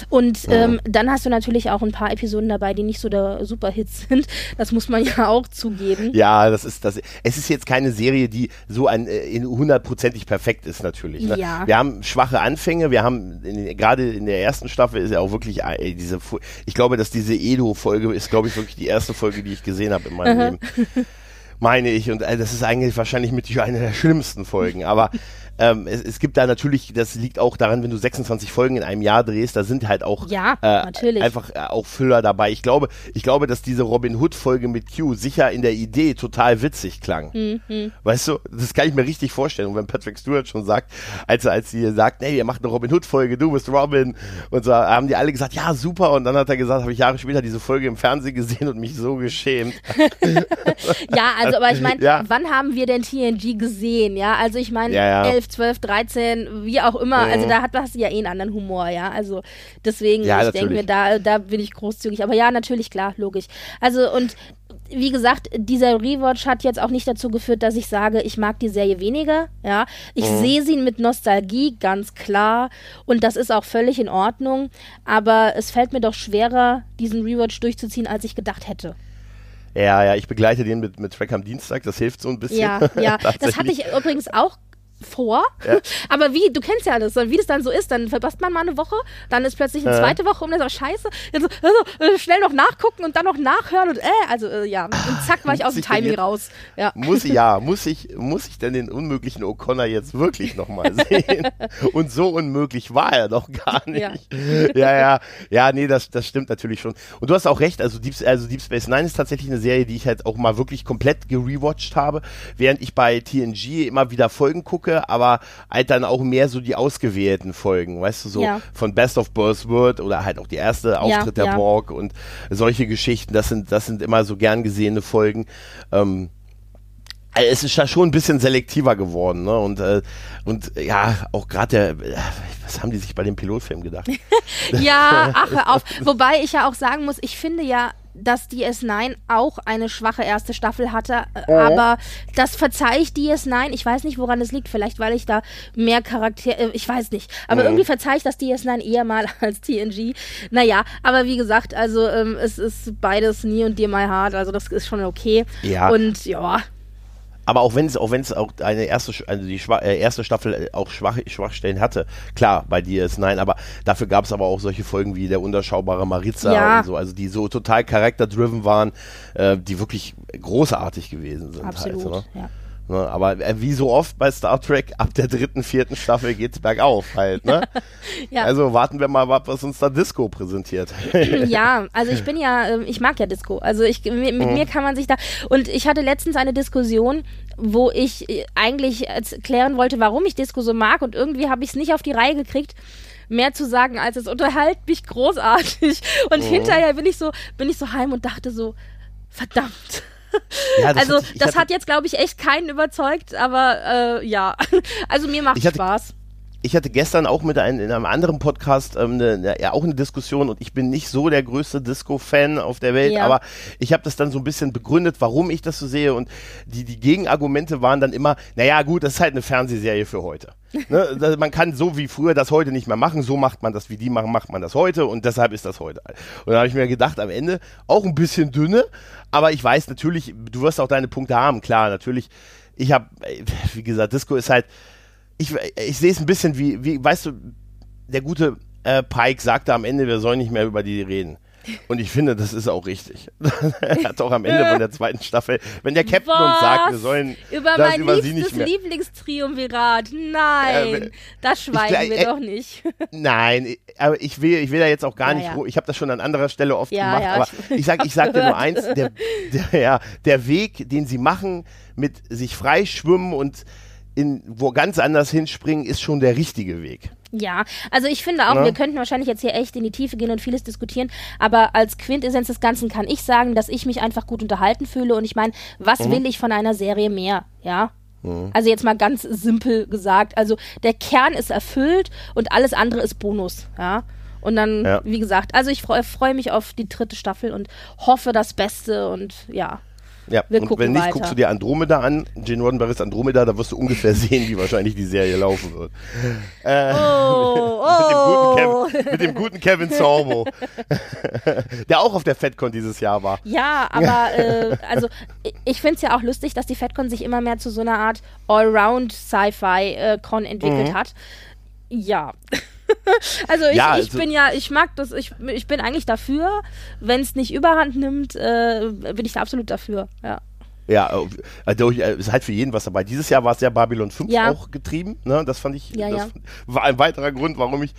Und ja. Ähm, dann hast du natürlich auch ein paar Episoden dabei, die nicht so der Superhit [laughs] sind. Das muss man ja auch zugeben. Ja, das ist das. Es ist jetzt keine Serie, die so ein äh, hundertprozentig perfekt ist natürlich. Ne? Ja. Wir haben schwache Anfänge. Wir haben gerade in der ersten Staffel ist ja auch wirklich äh, diese. Ich glaube, dass diese Edo-Folge ist, glaube ich, wirklich die erste Folge, die ich gesehen habe in meinem Leben. Meine ich. Und äh, das ist eigentlich wahrscheinlich mit eine der schlimmsten Folgen. Aber ähm, es, es, gibt da natürlich, das liegt auch daran, wenn du 26 Folgen in einem Jahr drehst, da sind halt auch ja, äh, einfach äh, auch Füller dabei. Ich glaube, ich glaube, dass diese Robin Hood Folge mit Q sicher in der Idee total witzig klang. Mhm. Weißt du, das kann ich mir richtig vorstellen. Und wenn Patrick Stewart schon sagt, als, als sie sagt, hey, ihr macht eine Robin Hood Folge, du bist Robin, und so haben die alle gesagt, ja, super. Und dann hat er gesagt, habe ich Jahre später diese Folge im Fernsehen gesehen und mich so geschämt. [laughs] ja, also, aber ich meine, ja. wann haben wir denn TNG gesehen? Ja, also ich meine, ja, ja. 11 11, 12, 13, wie auch immer. Mhm. Also da hat du ja eh einen anderen Humor, ja. Also deswegen, ja, ich denke mir, da, da bin ich großzügig. Aber ja, natürlich, klar, logisch. Also und wie gesagt, dieser Rewatch hat jetzt auch nicht dazu geführt, dass ich sage, ich mag die Serie weniger. Ja, ich mhm. sehe sie mit Nostalgie, ganz klar. Und das ist auch völlig in Ordnung. Aber es fällt mir doch schwerer, diesen Rewatch durchzuziehen, als ich gedacht hätte. Ja, ja, ich begleite den mit, mit Track am Dienstag, das hilft so ein bisschen. Ja, ja. [laughs] das hatte ich übrigens auch vor. Ja. [laughs] Aber wie, du kennst ja alles, wie das dann so ist, dann verpasst man mal eine Woche, dann ist plötzlich eine zweite Woche um das ist scheiße. Also, also, schnell noch nachgucken und dann noch nachhören und äh, also äh, ja. Und zack war ich aus dem Timing raus. Ja. Muss ich, ja, [laughs] muss ich, muss ich denn den unmöglichen O'Connor jetzt wirklich nochmal [laughs] sehen? und so unmöglich war er doch gar nicht. Ja, ja, ja, ja nee, das, das stimmt natürlich schon. Und du hast auch recht, also Deep, also Deep Space Nine ist tatsächlich eine Serie, die ich halt auch mal wirklich komplett gerewatcht habe, während ich bei TNG immer wieder Folgen gucke gucke, aber halt dann auch mehr so die ausgewählten Folgen, weißt du, so ja. von Best of Buzzword oder halt auch die erste Auftritt ja, der ja. Borg und solche Geschichten, das sind, das sind immer so gern gesehene Folgen. Ähm, also es ist ja schon ein bisschen selektiver geworden, ne? Und, äh, und ja, auch gerade der, was haben die sich bei dem Pilotfilm gedacht? [laughs] ja, ach, hör auf. Wobei ich ja auch sagen muss, ich finde ja, dass DS9 auch eine schwache erste Staffel hatte, äh, aber das verzeihe ich DS9. Ich weiß nicht, woran es liegt. Vielleicht, weil ich da mehr Charakter, äh, ich weiß nicht. Aber mhm. irgendwie verzeihe ich das DS9 eher mal [laughs] als TNG. Naja, aber wie gesagt, also ähm, es ist beides nie und Dear My Heart, also das ist schon okay. Ja. Und ja, aber auch wenn es auch wenn es auch eine erste also die Schwa äh, erste Staffel äh, auch Schwach Schwachstellen hatte, klar, bei dir ist nein, aber dafür gab es aber auch solche Folgen wie der unterschaubare Maritza ja. und so, also die so total charakterdriven waren, äh, die wirklich großartig gewesen sind. Absolut, halt, ne? ja. Ne, aber äh, wie so oft bei Star Trek, ab der dritten, vierten Staffel geht's bergauf halt, ne? [laughs] ja. Also warten wir mal, was uns da Disco präsentiert. ja, [laughs] also ich bin ja, ähm, ich mag ja Disco. Also ich, mit, mit mhm. mir kann man sich da, und ich hatte letztens eine Diskussion, wo ich äh, eigentlich erklären wollte, warum ich Disco so mag und irgendwie habe ich es nicht auf die Reihe gekriegt mehr zu sagen, als es unterhält mich großartig. Und mhm. hinterher bin ich so, bin ich so heim und dachte so, verdammt. Ja, das also, das hat jetzt, glaube ich, echt keinen überzeugt, aber äh, ja. [laughs] Also, mir macht hatte, Spaß. ich hatte gestern auch mit einem, in einem anderen Podcast ähm, eine, ja, auch eine Diskussion und ich bin nicht so der größte Disco-Fan auf der Welt, ja. aber ich habe das dann so ein bisschen begründet, warum ich das so sehe und die, die Gegenargumente waren dann immer, naja gut, das ist halt eine Fernsehserie für heute. [laughs] ne? Man kann so wie früher das heute nicht mehr machen, so macht man das, wie die machen, macht man das heute und deshalb ist das heute. Und da habe ich mir gedacht, am Ende auch ein bisschen dünne, aber ich weiß natürlich, du wirst auch deine Punkte haben, klar, natürlich. Ich habe, wie gesagt, Disco ist halt, ich, ich sehe es ein bisschen wie, wie, weißt du, der gute äh, Pike sagte am Ende, wir sollen nicht mehr über die reden. Und ich finde, das ist auch richtig. [laughs] er hat auch am Ende von der zweiten Staffel, wenn der Captain Was? uns sagt, wir sollen über das mein über sie nicht mehr. Lieblingstriumvirat. Nein, äh, das schweigen ich, wir äh, doch nicht. [laughs] nein, aber ich will, ich will da jetzt auch gar ja, nicht. Ja. Ich habe das schon an anderer Stelle oft ja, gemacht. aber ich, [laughs] ich sage, ich sag dir nur eins: der, der, der Weg, den sie machen, mit sich freischwimmen und in, wo ganz anders hinspringen, ist schon der richtige Weg. Ja, also ich finde auch, Na? wir könnten wahrscheinlich jetzt hier echt in die Tiefe gehen und vieles diskutieren, aber als Quintessenz des Ganzen kann ich sagen, dass ich mich einfach gut unterhalten fühle und ich meine, was mhm. will ich von einer Serie mehr, ja? Mhm. Also jetzt mal ganz simpel gesagt, also der Kern ist erfüllt und alles andere ist Bonus, ja? Und dann, ja. wie gesagt, also ich freue freu mich auf die dritte Staffel und hoffe das Beste und ja. Ja, Wir und wenn nicht, weiter. guckst du dir Andromeda an, Gene Roddenberry's Andromeda, da wirst du ungefähr [laughs] sehen, wie wahrscheinlich die Serie laufen wird. Äh, oh, oh. [laughs] mit, dem Kevin, mit, dem guten Kevin Sorbo, [laughs] der auch auf der FedCon dieses Jahr war. Ja, aber äh, also ich finde es ja auch lustig, dass die FedCon sich immer mehr zu so einer Art Allround-Sci-Fi-Con entwickelt mhm. hat. Ja. [laughs] also ich, ja, also ich bin ja, ich mag das, ich, ich bin eigentlich dafür, wenn es nicht überhand nimmt, äh, bin ich da absolut dafür, ja. Ja, also ist halt für jeden was dabei. Dieses Jahr war es ja Babylon 5 ja. auch getrieben, ne? Das fand ich, ja, das ja. war ein weiterer Grund, warum ich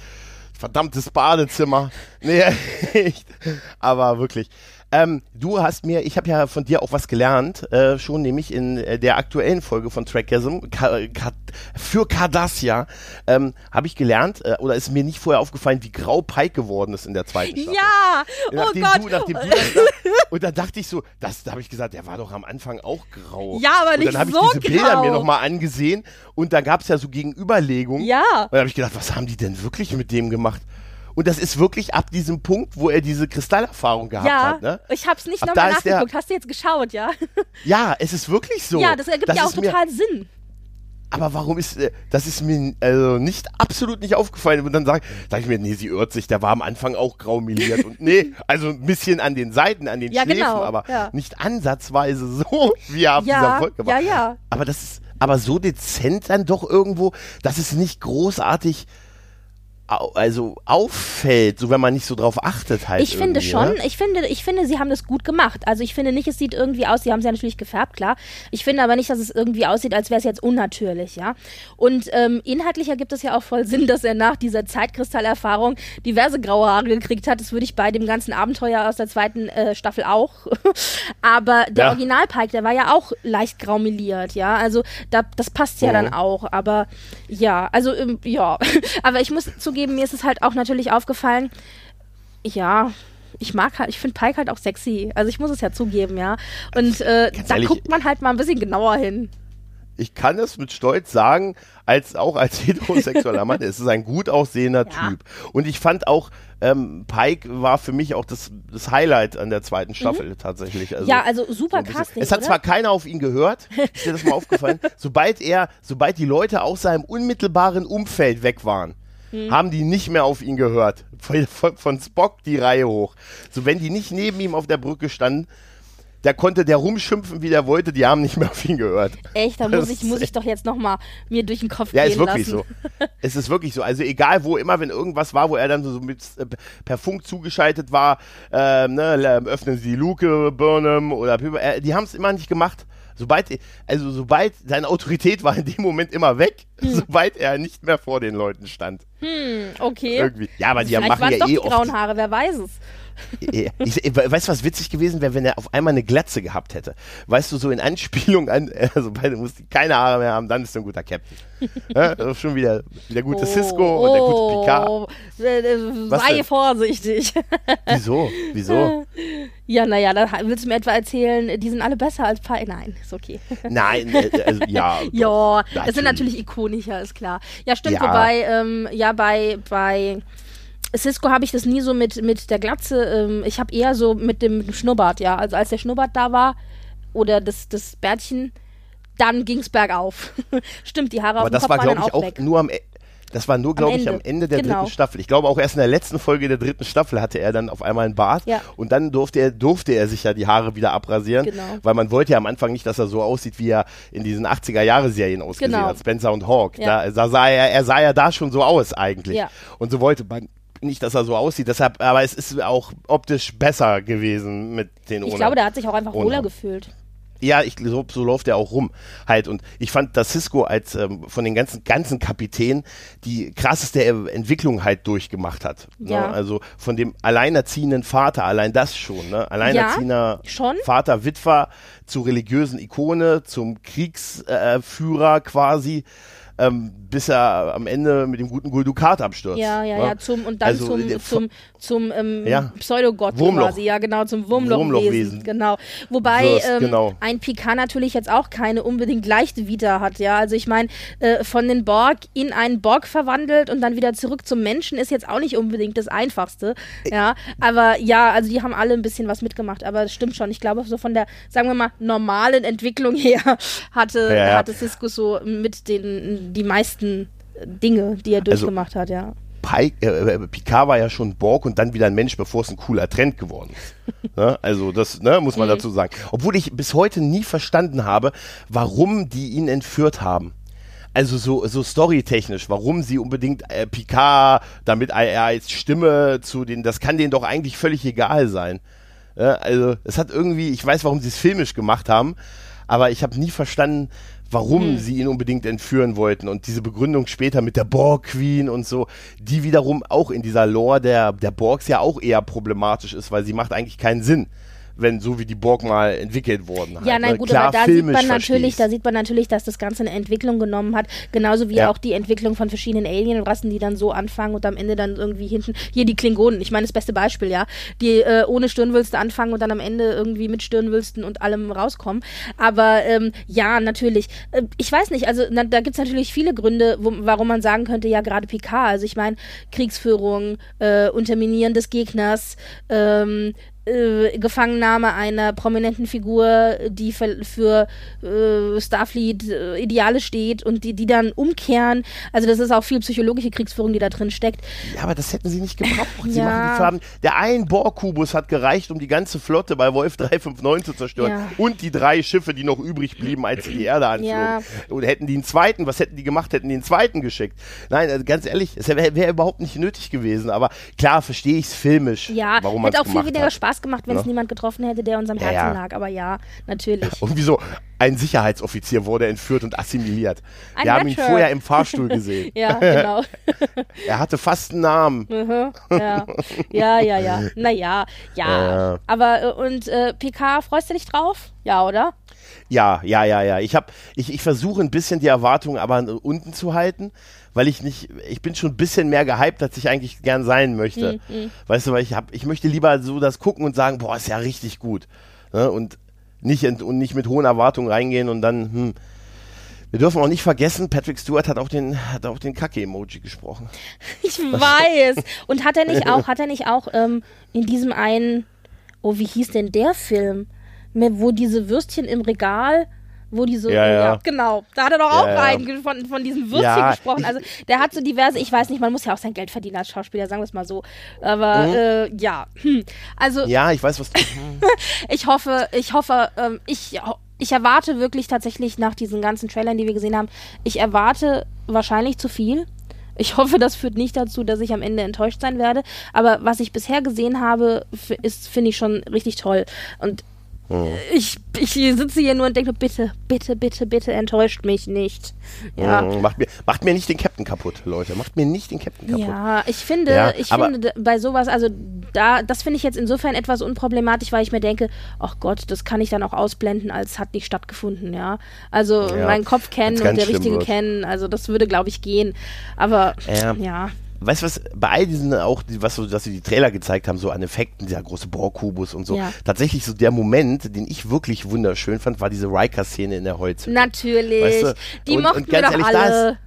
verdammtes Badezimmer. [laughs] Nee, echt. Aber wirklich. Ähm, du hast mir, ich habe ja von dir auch was gelernt, äh, schon nämlich in äh, der aktuellen Folge von Trackism Ka Ka für Cardassia ähm, habe ich gelernt, äh, oder ist mir nicht vorher aufgefallen, wie grau Pike geworden ist in der zweiten Staffel. Ja, oh nachdem oh Gott. Du, nachdem du das und da dachte ich so, das, da habe ich gesagt, der war doch am Anfang auch grau. Ja, aber nicht so Und dann habe ich diese Bilder mir nochmal angesehen und da gab es ja so Gegenüberlegungen. Ja. Und da habe ich gedacht, was haben die denn wirklich mit dem gemacht? Und das ist wirklich ab diesem Punkt, wo er diese Kristallerfahrung gehabt ja, hat. Ne? Ich habe es nicht nochmal nachgeguckt. Hast du jetzt geschaut, ja? [laughs] Ja, es ist wirklich so. Ja, das ergibt das ja auch total Sinn. Aber warum ist, äh, das ist mir also nicht, absolut nicht aufgefallen. Und dann sage sag ich mir, nee, sie irrt sich, der war am Anfang auch graumeliert. und nee, [laughs] also ein bisschen an den Seiten, an den ja, Schläfen, genau, aber ja. nicht ansatzweise so, [laughs] wie er ab ja, dieser Folge war. Ja, ja. Aber das ist, aber so dezent dann doch irgendwo, dass es nicht großartig also auffällt, so wenn man nicht so drauf achtet halt. Ich finde schon, ne? ich finde, ich finde, sie haben das gut gemacht. Also ich finde nicht, es sieht irgendwie aus, sie haben es ja natürlich gefärbt, klar. Ich finde aber nicht, dass es irgendwie aussieht, als wäre es jetzt unnatürlich, ja. Und ähm, inhaltlich ergibt es ja auch voll Sinn, [laughs] dass er nach dieser Zeitkristallerfahrung diverse graue Haare gekriegt hat. Das würde ich bei dem ganzen Abenteuer aus der zweiten äh, Staffel auch. [laughs] aber der ja. Original-Pike, der war ja auch leicht graumeliert, ja. Also da, das passt ja mhm. dann auch. Aber ja, also ähm, ja. [laughs] aber ich muss zu zugeben, mir ist es halt auch natürlich aufgefallen, ja, ich mag halt, ich finde Pike halt auch sexy. Also ich muss es ja zugeben, ja. Und äh, da ehrlich, guckt man halt mal ein bisschen genauer hin. Ich kann es mit Stolz sagen, als auch als [laughs] heterosexueller Mann, es ist ein gut aussehender ja. Typ. Und ich fand auch, ähm, Pike war für mich auch das, das Highlight an der zweiten mhm. Staffel mhm. tatsächlich. Also, ja, also super so Casting. Es hat oder? zwar keiner auf ihn gehört, ist dir das mal aufgefallen, [laughs] sobald er, sobald die Leute aus seinem unmittelbaren Umfeld weg waren, hm. haben die nicht mehr auf ihn gehört. [laughs] Von, von, Spock die Reihe hoch. So, wenn die nicht neben ihm auf der Brücke standen, da konnte der rumschimpfen, wie der wollte, die haben nicht mehr auf ihn gehört. Echt, da muss ich, muss ich doch jetzt nochmal mir durch den Kopf ja, gehen lassen. Ja, ist wirklich so. [laughs] es ist wirklich so. Also egal wo, immer wenn irgendwas war, wo er dann so mit, äh, per Funk zugeschaltet war, äh, ne, öffnen Sie die Luke, Burnham oder äh, die haben es immer nicht gemacht. Sobald, also sobald seine Autorität war in dem Moment immer weg, hm. sobald er nicht mehr vor den Leuten stand. Hm, okay. Irgendwie. Ja, aber die Vielleicht machen ja doch eh die grauen Haare, wer weiß es. Ich, ich, weißt du, was witzig gewesen wäre, wenn er auf einmal eine Glatze gehabt hätte? Weißt du, so in Anspielung an, [laughs] also beide mussten keine Haare mehr haben, dann ist er ein guter Captain. ja, schon wieder der gute Cisco und der gute Picard. Oh, äh, äh, Was sei denn? vorsichtig. [laughs] Wieso? Wieso? ja, naja, da willst du mir etwa erzählen, die sind alle besser als Pi. Nein, ist okay. [laughs] Nein, äh, also ja. Ja, das sind natürlich ikonischer, ist klar. Ja, stimmt, Ja. wobei, ähm, ja, bei, bei Cisco habe ich das nie so mit, mit der Glatze, ähm, ich habe eher so mit dem, mit dem Schnurrbart, ja. Also als der Schnurrbart da war oder das, das Bärtchen, dann ging's bergauf. [laughs] stimmt, die Haare Aber auf dem das Kopf war, glaube ich, auch auch weg. nur am E- das war nur, glaube ich, am Ende der Genau. dritten Staffel. Ich glaube auch erst in der letzten Folge der dritten Staffel hatte er dann auf einmal einen Bart Ja. und dann durfte er, durfte er sich ja die Haare wieder abrasieren, Genau. weil man wollte ja am Anfang nicht, dass er so aussieht, wie er in diesen 80er-Jahre-Serien ausgesehen Genau. hat, Spencer und Hawk. Ja. Da, sah er, er sah ja da schon so aus eigentlich. Ja. Und so wollte man nicht, dass er so aussieht. Deshalb, aber es ist auch optisch besser gewesen mit den Ich ohne. glaube, der hat sich auch einfach wohler gefühlt. Ja, ich, so, so läuft er auch rum. Halt. Und ich fand, dass Cisco als ähm, von den ganzen, ganzen Kapitänen die krasseste Entwicklung halt durchgemacht hat. Ja. Ne? Also von dem alleinerziehenden Vater, allein das schon, ne? Alleinerziehender schon. Vater, Witwer zur religiösen Ikone, zum Kriegsführer äh, quasi. Ähm, bis er am Ende mit dem guten Guldukat abstürzt. Ja, ja, ne? ja, zum, und dann Also, zum, der- zum, zum ähm, Ja. Pseudogott Wurmloch. quasi, ja, genau, zum Wurmlochwesen. Wurmlochwesen. Genau. Wobei ähm, genau. ein Picard natürlich jetzt auch keine unbedingt leichte Vita hat, ja. Also ich meine, äh, von den Borg in einen Borg verwandelt und dann wieder zurück zum Menschen ist jetzt auch nicht unbedingt das Einfachste, ja. Aber ja, also die haben alle ein bisschen was mitgemacht, aber es stimmt schon. Ich glaube, so von der, sagen wir mal, normalen Entwicklung her [laughs] hatte, Ja, ja. hatte Cisco so mit den, die meisten Dinge, die er Also durchgemacht hat, ja. Pike, äh, äh, Picard war ja schon Borg und dann wieder ein Mensch, bevor es ein cooler Trend geworden ist. [laughs] ne? Also das ne, muss Mhm. man dazu sagen. Obwohl ich bis heute nie verstanden habe, warum die ihn entführt haben. Also so, so storytechnisch, warum sie unbedingt äh, Picard, damit er er als Stimme zu den, das kann denen doch eigentlich völlig egal sein. Ja, also es hat irgendwie, ich weiß, warum sie es filmisch gemacht haben, aber ich habe nie verstanden, warum Hm. sie ihn unbedingt entführen wollten. Und diese Begründung später mit der Borg Queen und so, die wiederum auch in dieser Lore der, der Borgs ja auch eher problematisch ist, weil sie macht eigentlich keinen Sinn, wenn so wie die Borg mal entwickelt wurden. Ja, halt, nein, ne? gut, Klar, aber da sieht man natürlich, da sieht man natürlich, dass das Ganze eine Entwicklung genommen hat, genauso wie Ja. auch die Entwicklung von verschiedenen Alienrassen, die dann so anfangen und am Ende dann irgendwie hinten, hier die Klingonen, ich meine das beste Beispiel, ja, die äh, ohne Stirnwülste anfangen und dann am Ende irgendwie mit Stirnwülsten und allem rauskommen. Aber ähm, ja, natürlich, äh, ich weiß nicht, also na, da gibt's natürlich viele Gründe, wo, warum man sagen könnte, ja, gerade Picard, also ich meine, Kriegsführung, äh, Unterminieren des Gegners, ähm, äh, Gefangennahme einer prominenten Figur, die für, für äh, Starfleet äh, Ideale steht und die, die dann umkehren. Also das ist auch viel psychologische Kriegsführung, die da drin steckt. Ja, aber das hätten sie nicht gebraucht. Sie [laughs] Ja. machen die Farben. Der ein Borg-Kubus hat gereicht, um die ganze Flotte bei Wolf 359 zu zerstören. Ja. Und die drei Schiffe, die noch übrig blieben, als sie die Erde anflogen. Ja. Und hätten die einen zweiten, was hätten die gemacht? Hätten die einen zweiten geschickt? Nein, also ganz ehrlich, es wäre wär überhaupt nicht nötig gewesen. Aber klar, verstehe ich es filmisch, Ja, warum hätte auch viel weniger hat. Spaß gemacht, wenn es Ne? niemand getroffen hätte, der uns am Ja, Herzen ja. lag. Aber ja, natürlich. [laughs] Und wieso? Ein Sicherheitsoffizier wurde entführt und assimiliert. Ein Wir haben ihn vorher im Fahrstuhl gesehen. [laughs] ja, genau. [laughs] Er hatte fast einen Namen. Mhm, ja, ja, ja, ja. Naja, ja. Ja. Aber äh, und äh, PK, freust du dich drauf? Ja, oder? Ja, ja, ja, ja. Ich ich, ich versuche ein bisschen die Erwartungen aber unten zu halten, weil ich nicht, ich bin schon ein bisschen mehr gehypt, als ich eigentlich gern sein möchte. Mhm, Weißt du, weil ich hab, ich möchte lieber so das gucken und sagen, boah, ist ja richtig gut. Ne? Und nicht und nicht mit hohen Erwartungen reingehen und dann, hm. Wir dürfen auch nicht vergessen, Patrick Stewart hat auch den, hat auch den Kacke-Emoji gesprochen. [laughs] Ich weiß. Und hat er nicht auch, hat er nicht auch ähm, in diesem einen, oh, wie hieß denn der Film? Wo diese Würstchen im Regal, wo die so, Ja, ja. genau, da hat er doch auch Ja, ja. einen von, von diesen Würstchen Ja, gesprochen. Also der hat so diverse, ich weiß nicht, man muss ja auch sein Geld verdienen als Schauspieler, sagen wir es mal so. Aber äh, ja, hm. also Mhm. Ja, ich weiß, was du. [laughs] ich hoffe, ich hoffe, ähm, ich, ich erwarte wirklich tatsächlich nach diesen ganzen Trailern, die wir gesehen haben, ich erwarte wahrscheinlich zu viel. Ich hoffe, das führt nicht dazu, dass ich am Ende enttäuscht sein werde. Aber was ich bisher gesehen habe, ist, finde ich schon richtig toll. Und hm. ich, ich sitze hier nur und denke, bitte, bitte, bitte, bitte enttäuscht mich nicht. Ja. Hm, macht, mir, macht mir nicht den Captain kaputt, Leute. Macht mir nicht den Captain kaputt. Ja, ich finde, ja, ich finde bei sowas, also da, das finde ich jetzt insofern etwas unproblematisch, weil ich mir denke, ach Gott, das kann ich dann auch ausblenden, als hat nicht stattgefunden, ja. Also ja, meinen Kopf kennen und der Richtige wird. kennen, also das würde, glaube ich, gehen. Aber ja weißt du was, bei all diesen auch, was so, dass sie die Trailer gezeigt haben, so an Effekten, dieser große Bohrkubus und so, ja. tatsächlich so der Moment, den ich wirklich wunderschön fand, war diese Riker-Szene in der Holz. Natürlich. Weißt du? Die und, mochten und ganz wir doch ehrlich, alle da ist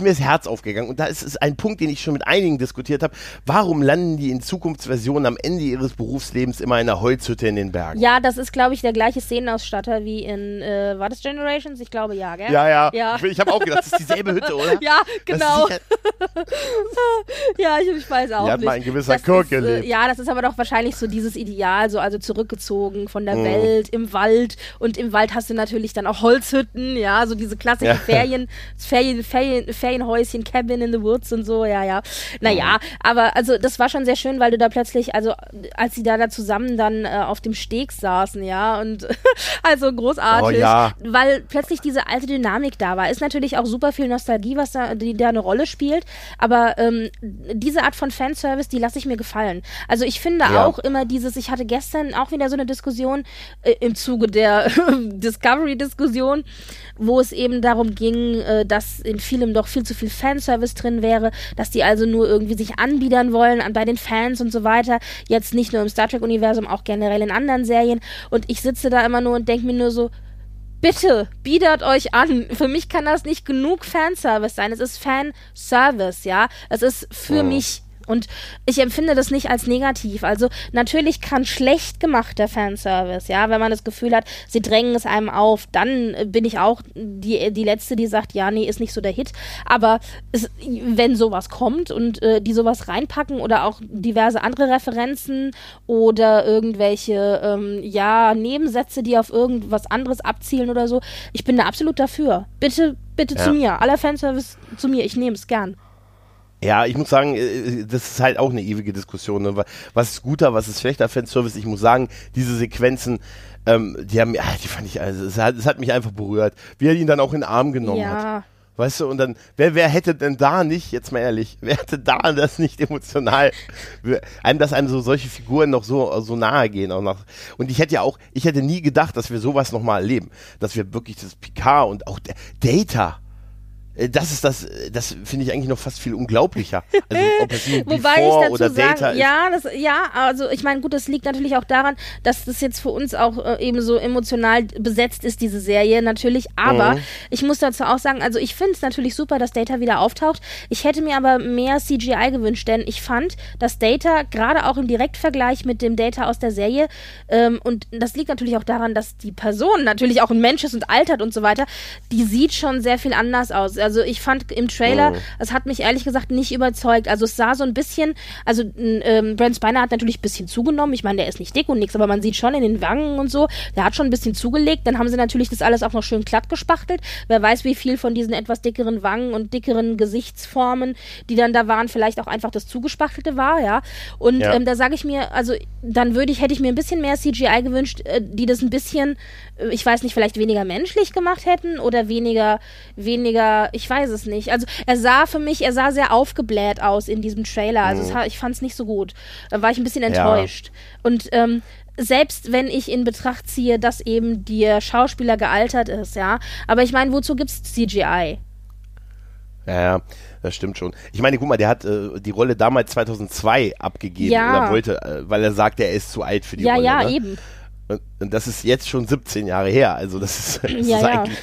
mir das Herz aufgegangen. Und da ist es ein Punkt, den ich schon mit einigen diskutiert habe. Warum landen die in Zukunftsversionen am Ende ihres Berufslebens immer in einer Holzhütte in den Bergen? Ja, das ist, glaube ich, der gleiche Szenenausstatter wie in, äh, war das Generations? Ich glaube ja, gell? Ja, ja. ja. Ich, habe auch gedacht, das ist dieselbe Hütte, oder? [laughs] ja, genau. [laughs] ja, ich, ich, weiß auch hat nicht. mal ein gewisser Kirk äh, gelebt. Äh, ja, das ist aber doch wahrscheinlich so dieses Ideal, so also zurückgezogen von der mhm. Welt, im Wald. Und im Wald hast du natürlich dann auch Holzhütten, ja, so diese klassischen ja. Ferien, Ferien, Ferien, Ferienhäuschen, Cabin in the Woods und so, ja, ja. Naja, aber also das war schon sehr schön, weil du da plötzlich, also als sie da, da zusammen dann äh, auf dem Steg saßen, ja, und [laughs] also großartig, oh, ja. weil plötzlich diese alte Dynamik da war. Ist natürlich auch super viel Nostalgie, was da, die da eine Rolle spielt, aber ähm, diese Art von Fanservice, die lasse ich mir gefallen. Also ich finde ja. auch immer dieses, ich hatte gestern auch wieder so eine Diskussion äh, im Zuge der [laughs] Discovery-Diskussion, wo es eben darum ging, äh, dass in vielem doch viel zu viel Fanservice drin wäre, dass die also nur irgendwie sich anbiedern wollen an, bei den Fans und so weiter. Jetzt nicht nur im Star Trek-Universum, auch generell in anderen Serien. Und ich sitze da immer nur und denke mir nur so, bitte, biedert euch an. Für mich kann das nicht genug Fanservice sein. Es ist Fanservice, ja. Es ist für oh. mich und ich empfinde das nicht als negativ. Also natürlich kann schlecht gemachter Fanservice, ja, wenn man das Gefühl hat, sie drängen es einem auf, dann bin ich auch die, die Letzte, die sagt, ja, nee, ist nicht so der Hit. Aber es, wenn sowas kommt und äh, die sowas reinpacken oder auch diverse andere Referenzen oder irgendwelche, ähm, ja, Nebensätze, die auf irgendwas anderes abzielen oder so, ich bin da absolut dafür. Bitte, bitte ja. zu mir. Aller Fanservice zu mir. Ich nehme es gern. Ja, ich muss sagen, äh, das ist halt auch eine ewige Diskussion. Ne? Was ist guter, was ist schlechter Fanservice? Ich muss sagen, diese Sequenzen, ähm, die haben, ach, die fand ich, also, es hat, es hat mich einfach berührt, wie er ihn dann auch in den Arm genommen ja. hat. Weißt du, und dann, wer, wer hätte denn da nicht, jetzt mal ehrlich, wer hätte da das nicht emotional, einem, dass einem so solche Figuren noch so, so nahe gehen auch noch. Und ich hätte ja auch, ich hätte nie gedacht, dass wir sowas nochmal erleben. Dass wir wirklich das Picard und auch Data, äh, das ist das, das finde ich eigentlich noch fast viel unglaublicher. Also [laughs] ob es nun Wobei Before ich dazu oder sagen, Data ist. Ja, das, ja, also ich meine, gut, das liegt natürlich auch daran, dass das jetzt für uns auch äh, eben so emotional besetzt ist, diese Serie natürlich. Aber mhm. ich muss dazu auch sagen, also ich finde es natürlich super, dass Data wieder auftaucht. Ich hätte mir aber mehr CGI gewünscht, denn ich fand, dass Data gerade auch im Direktvergleich mit dem Data aus der Serie ähm, und das liegt natürlich auch daran, dass die Person natürlich auch ein Mensch ist und altert und so weiter, die sieht schon sehr viel anders aus. Also also ich fand im Trailer, oh. es hat mich ehrlich gesagt nicht überzeugt. Also es sah so ein bisschen, also ähm, Brent Spiner hat natürlich ein bisschen zugenommen. Ich meine, der ist nicht dick und nichts, aber man sieht schon in den Wangen und so, der hat schon ein bisschen zugelegt. Dann haben sie natürlich das alles auch noch schön glatt gespachtelt. Wer weiß, wie viel von diesen etwas dickeren Wangen und dickeren Gesichtsformen, die dann da waren, vielleicht auch einfach das zugespachtelte war, ja. Und ja. Ähm, da sage ich mir, also dann würde ich, hätte ich mir ein bisschen mehr CGI gewünscht, äh, die das ein bisschen, ich weiß nicht, vielleicht weniger menschlich gemacht hätten oder weniger, weniger, ich weiß es nicht. Also er sah für mich, er sah sehr aufgebläht aus in diesem Trailer. Also mhm. es, ich fand es nicht so gut. Da war ich ein bisschen enttäuscht. Ja. Und ähm, selbst wenn ich in Betracht ziehe, dass eben der Schauspieler gealtert ist, ja. Aber ich meine, wozu gibt es CGI? Ja, ja, das stimmt schon. Ich meine, guck mal, der hat äh, die Rolle damals 2002 abgegeben ja. oder wollte, äh, weil er sagte, er ist zu alt für die ja, Rolle. Ja, ja, ne? eben. Und das ist jetzt schon 17 Jahre her. Also das ist, [laughs] das ja, ist ja. eigentlich.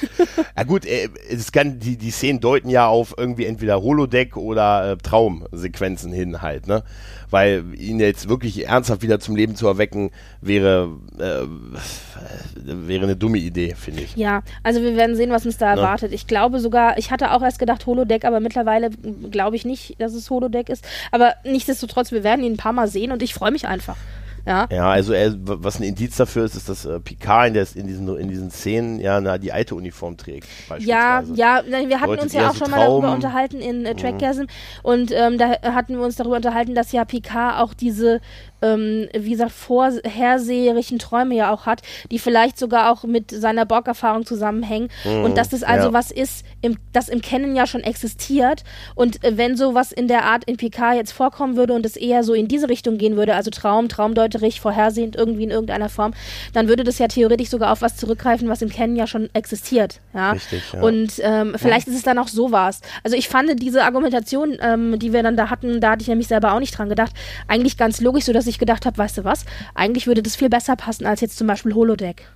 Ja gut, äh, es kann, die, die Szenen deuten ja auf irgendwie entweder Holodeck oder äh, Traumsequenzen hin halt, ne? Weil ihn jetzt wirklich ernsthaft wieder zum Leben zu erwecken, wäre, äh, wäre eine dumme Idee, finde ich. Ja, also wir werden sehen, was uns da ne? erwartet. Ich glaube sogar, ich hatte auch erst gedacht Holodeck, aber mittlerweile glaube ich nicht, dass es Holodeck ist. Aber nichtsdestotrotz, wir werden ihn ein paar Mal sehen und ich freue mich einfach. Ja, Ja, also er, was ein Indiz dafür ist, ist, dass äh, Picard in, der, in, diesen, in diesen Szenen ja na, die alte Uniform trägt. Ja, ja, wir hatten Deutet uns ja auch so schon mal darüber Traum. unterhalten in äh, Trackgasm und ähm, da hatten wir uns darüber unterhalten, dass ja Picard auch diese, ähm, wie gesagt, vorherseherischen Träume ja auch hat, die vielleicht sogar auch mit seiner Borg-Erfahrung zusammenhängen und dass das also ja. was ist, im, das im Kennen ja schon existiert und äh, wenn sowas in der Art in Picard jetzt vorkommen würde und es eher so in diese Richtung gehen würde, also Traum, traumdeuterisch, vorhersehend irgendwie in irgendeiner Form, dann würde das ja theoretisch sogar auf was zurückgreifen, was im Kennen ja schon existiert. Ja? Richtig, ja. Und ähm, vielleicht ist es dann auch sowas. Also ich fand diese Argumentation, ähm, die wir dann da hatten, da hatte ich nämlich selber auch nicht dran gedacht, eigentlich ganz logisch, so dass ich gedacht habe, weißt du was, eigentlich würde das viel besser passen als jetzt zum Beispiel Holodeck.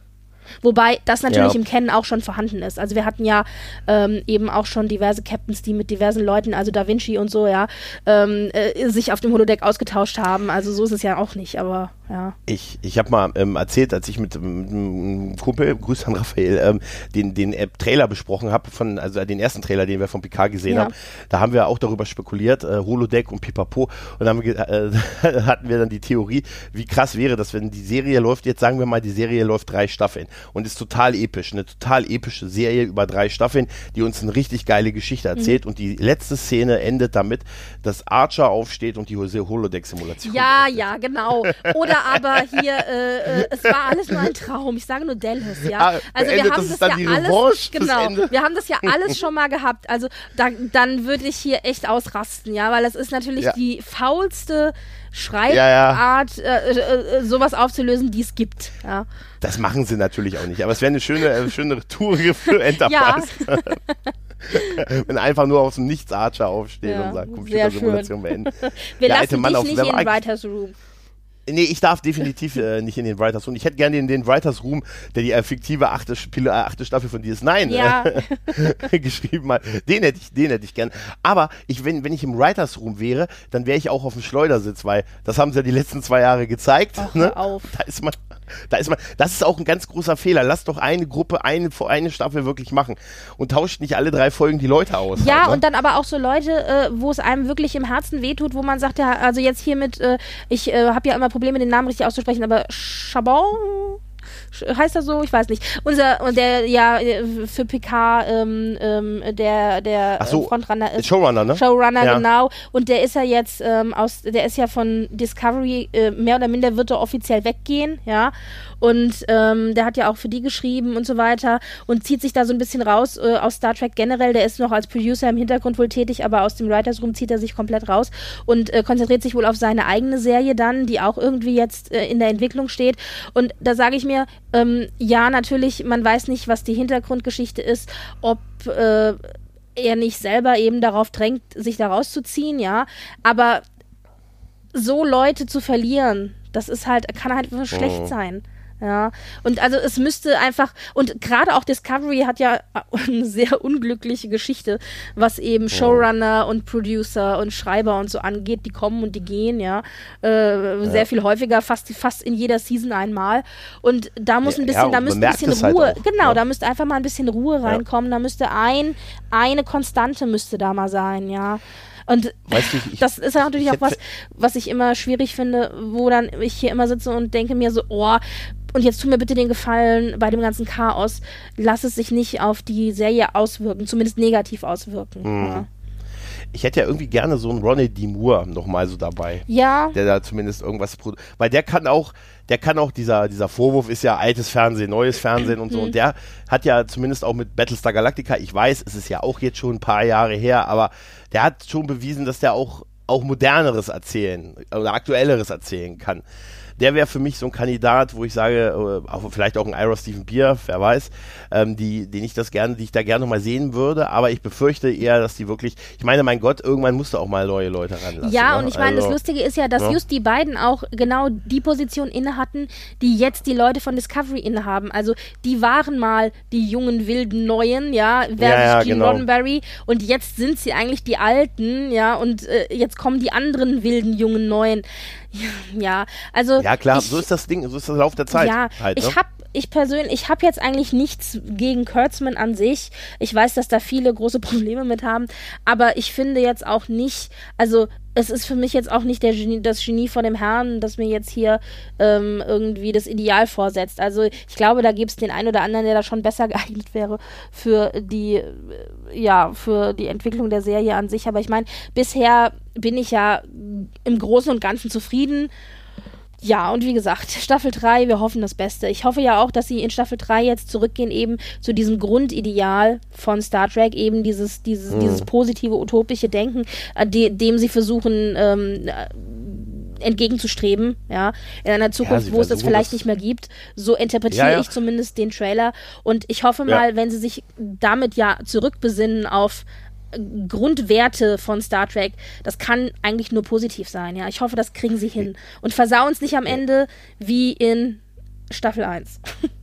Wobei das natürlich Ja. im Kennen auch schon vorhanden ist. Also wir hatten ja ähm, eben auch schon diverse Captains, die mit diversen Leuten, also Da Vinci und so, ja, ähm, äh, sich auf dem Holodeck ausgetauscht haben. Also so ist es ja auch nicht, aber ja. Ich, ich habe mal ähm, erzählt, als ich mit, einem Kumpel, Grüß an Raphael, ähm, den, den äh, Trailer besprochen habe, von, also den ersten Trailer, den wir von Picard gesehen Ja. haben, da haben wir auch darüber spekuliert, äh, Holodeck und Pipapo, und dann äh, [laughs] hatten wir dann die Theorie, wie krass wäre das, wenn die Serie läuft, jetzt sagen wir mal, die Serie läuft drei Staffeln und ist total episch, eine total epische Serie über drei Staffeln, die uns eine richtig geile Geschichte Mhm. erzählt und die letzte Szene endet damit, dass Archer aufsteht und die Holodeck-Simulation Ja, ja, genau. Oder aber hier, äh, äh, es war alles nur ein Traum. Ich sage nur Dallas, ja. Ah, Also wir haben das ja alles, genau. Wir haben das ja alles schon mal gehabt. Also da, dann würde ich hier echt ausrasten, ja, weil das ist natürlich Ja. die faulste Ja, ja. Schreibart, Äh, äh, äh, sowas aufzulösen, die es gibt. Ja. Das machen sie natürlich auch nicht, aber es wäre eine schöne, schöne Tour für [laughs] Enterprise. [laughs] Wenn einfach nur aus dem Nichts Archer aufsteht Ja, und sagt, Computersimulation beenden. Wir Der alte lassen Mann dich auf- nicht der in Writers Room. Nee, ich darf definitiv äh, nicht in den Writers Room. Ich hätte gerne in den Writers Room, der die äh, fiktive achte, Spiel, äh, achte Staffel von DS9 Ja. äh, [laughs] geschrieben hat. Den hätte ich, den hätte ich gern. Aber ich, wenn, wenn ich im Writers Room wäre, dann wäre ich auch auf dem Schleudersitz, weil das haben sie ja die letzten zwei Jahre gezeigt. Ach, ne? auf. Da ist man, da ist man, das ist auch ein ganz großer Fehler. Lass doch eine Gruppe, eine, eine Staffel wirklich machen und tauscht nicht alle drei Folgen die Leute aus. Ja, halt, ne? und dann aber auch so Leute, äh, wo es einem wirklich im Herzen wehtut, wo man sagt, ja, also jetzt hier mit, äh, ich äh, habe ja immer Probleme, den Namen richtig auszusprechen, aber Chabon heißt er so? Ich weiß nicht. Unser, und der ja für PK ähm, ähm, der der Ach so, äh, Frontrunner ist. Showrunner, ne? Showrunner, Ja. genau. Und der ist ja jetzt ähm, aus, der ist ja von Discovery, äh, mehr oder minder wird er offiziell weggehen, ja. Und ähm, der hat ja auch für die geschrieben und so weiter und zieht sich da so ein bisschen raus äh, aus Star Trek generell. Der ist noch als Producer im Hintergrund wohl tätig, aber aus dem Writers Room zieht er sich komplett raus und äh, konzentriert sich wohl auf seine eigene Serie dann, die auch irgendwie jetzt äh, in der Entwicklung steht. Und da sage ich mir, ähm, ja, natürlich, man weiß nicht, was die Hintergrundgeschichte ist, ob äh, er nicht selber eben darauf drängt, sich da rauszuziehen, ja. Aber so Leute zu verlieren, das ist halt, kann halt schlecht sein. Ja, und also es müsste einfach, und gerade auch Discovery hat ja [laughs] eine sehr unglückliche Geschichte, was eben Showrunner und Producer und Schreiber und so angeht, die kommen und die gehen, ja, äh, sehr viel häufiger, fast, fast in jeder Season einmal. Und da muss Ja, ein bisschen, ja, da müsste ein bisschen halt Ruhe, auch, genau, ja. da müsste einfach mal ein bisschen Ruhe reinkommen, da müsste ein, eine Konstante müsste da mal sein, ja. Und Weißt du, ich- das ist ja natürlich ich auch was, was ich immer schwierig finde, wo dann ich hier immer sitze und denke mir so, oh, und jetzt tu mir bitte den Gefallen bei dem ganzen Chaos, lass es sich nicht auf die Serie auswirken, zumindest negativ auswirken. Mhm. Ich hätte ja irgendwie gerne so einen Ronnie D. Moore nochmal so dabei. Ja, ja Der da zumindest irgendwas produ- Weil der kann auch, der kann auch, dieser, dieser Vorwurf ist ja altes Fernsehen, neues Fernsehen und so. Mhm. Und der hat ja zumindest auch mit Battlestar Galactica, ich weiß, es ist ja auch jetzt schon ein paar Jahre her, aber der hat schon bewiesen, dass der auch, auch moderneres erzählen oder aktuelleres erzählen kann. Der wäre für mich so ein Kandidat, wo ich sage, äh, auch, vielleicht auch ein Ira Stephen Beer, wer weiß, ähm, die, den ich das gerne, die ich da gerne mal sehen würde, aber ich befürchte eher, dass die wirklich, ich meine, mein Gott, irgendwann musst du auch mal neue Leute ranlassen. Ja, ne? und ich meine, das Also- Lustige ist ja, dass Ja. just die beiden auch genau die Position inne hatten, die jetzt die Leute von Discovery innehaben. Also die waren mal die jungen, wilden Neuen, ja, versus Ja, ja, Gene genau. Roddenberry und jetzt sind sie eigentlich die Alten, ja, und äh, jetzt kommen die anderen wilden, jungen Neuen. [laughs] Ja, also Ja, klar, ich, so ist das Ding, so ist der Lauf der Zeit. ja, halt, ne? ich habe ich persönlich, ich habe jetzt eigentlich nichts gegen Kurtzman an sich. Ich weiß, dass da viele große [laughs] Probleme mit haben, aber ich finde jetzt auch nicht, also es ist für mich jetzt auch nicht Genie, das Genie von dem Herrn, das mir jetzt hier ähm, irgendwie das Ideal vorsetzt. Also ich glaube, da gibt es den einen oder anderen, der da schon besser [laughs] geeignet wäre für die, äh, ja, für die Entwicklung der Serie an sich. Aber ich meine, bisher bin ich ja im Großen und Ganzen zufrieden ja, und wie gesagt, Staffel 3, wir hoffen das Beste. Ich hoffe ja auch, dass sie in Staffel 3 jetzt zurückgehen eben zu diesem Grundideal von Star Trek, eben dieses, dieses, mhm. dieses positive, utopische Denken, äh, de dem sie versuchen, ähm, äh, entgegenzustreben, ja, in einer Zukunft, ja, wo es das vielleicht nicht mehr gibt. So interpretiere ja, ja. ich zumindest den Trailer. Und ich hoffe mal, wenn sie sich damit ja zurückbesinnen auf Grundwerte von Star Trek, das kann eigentlich nur positiv sein, ja. Ich hoffe, das kriegen sie hin. Und versauen es nicht am Ende wie in Staffel 1. [laughs]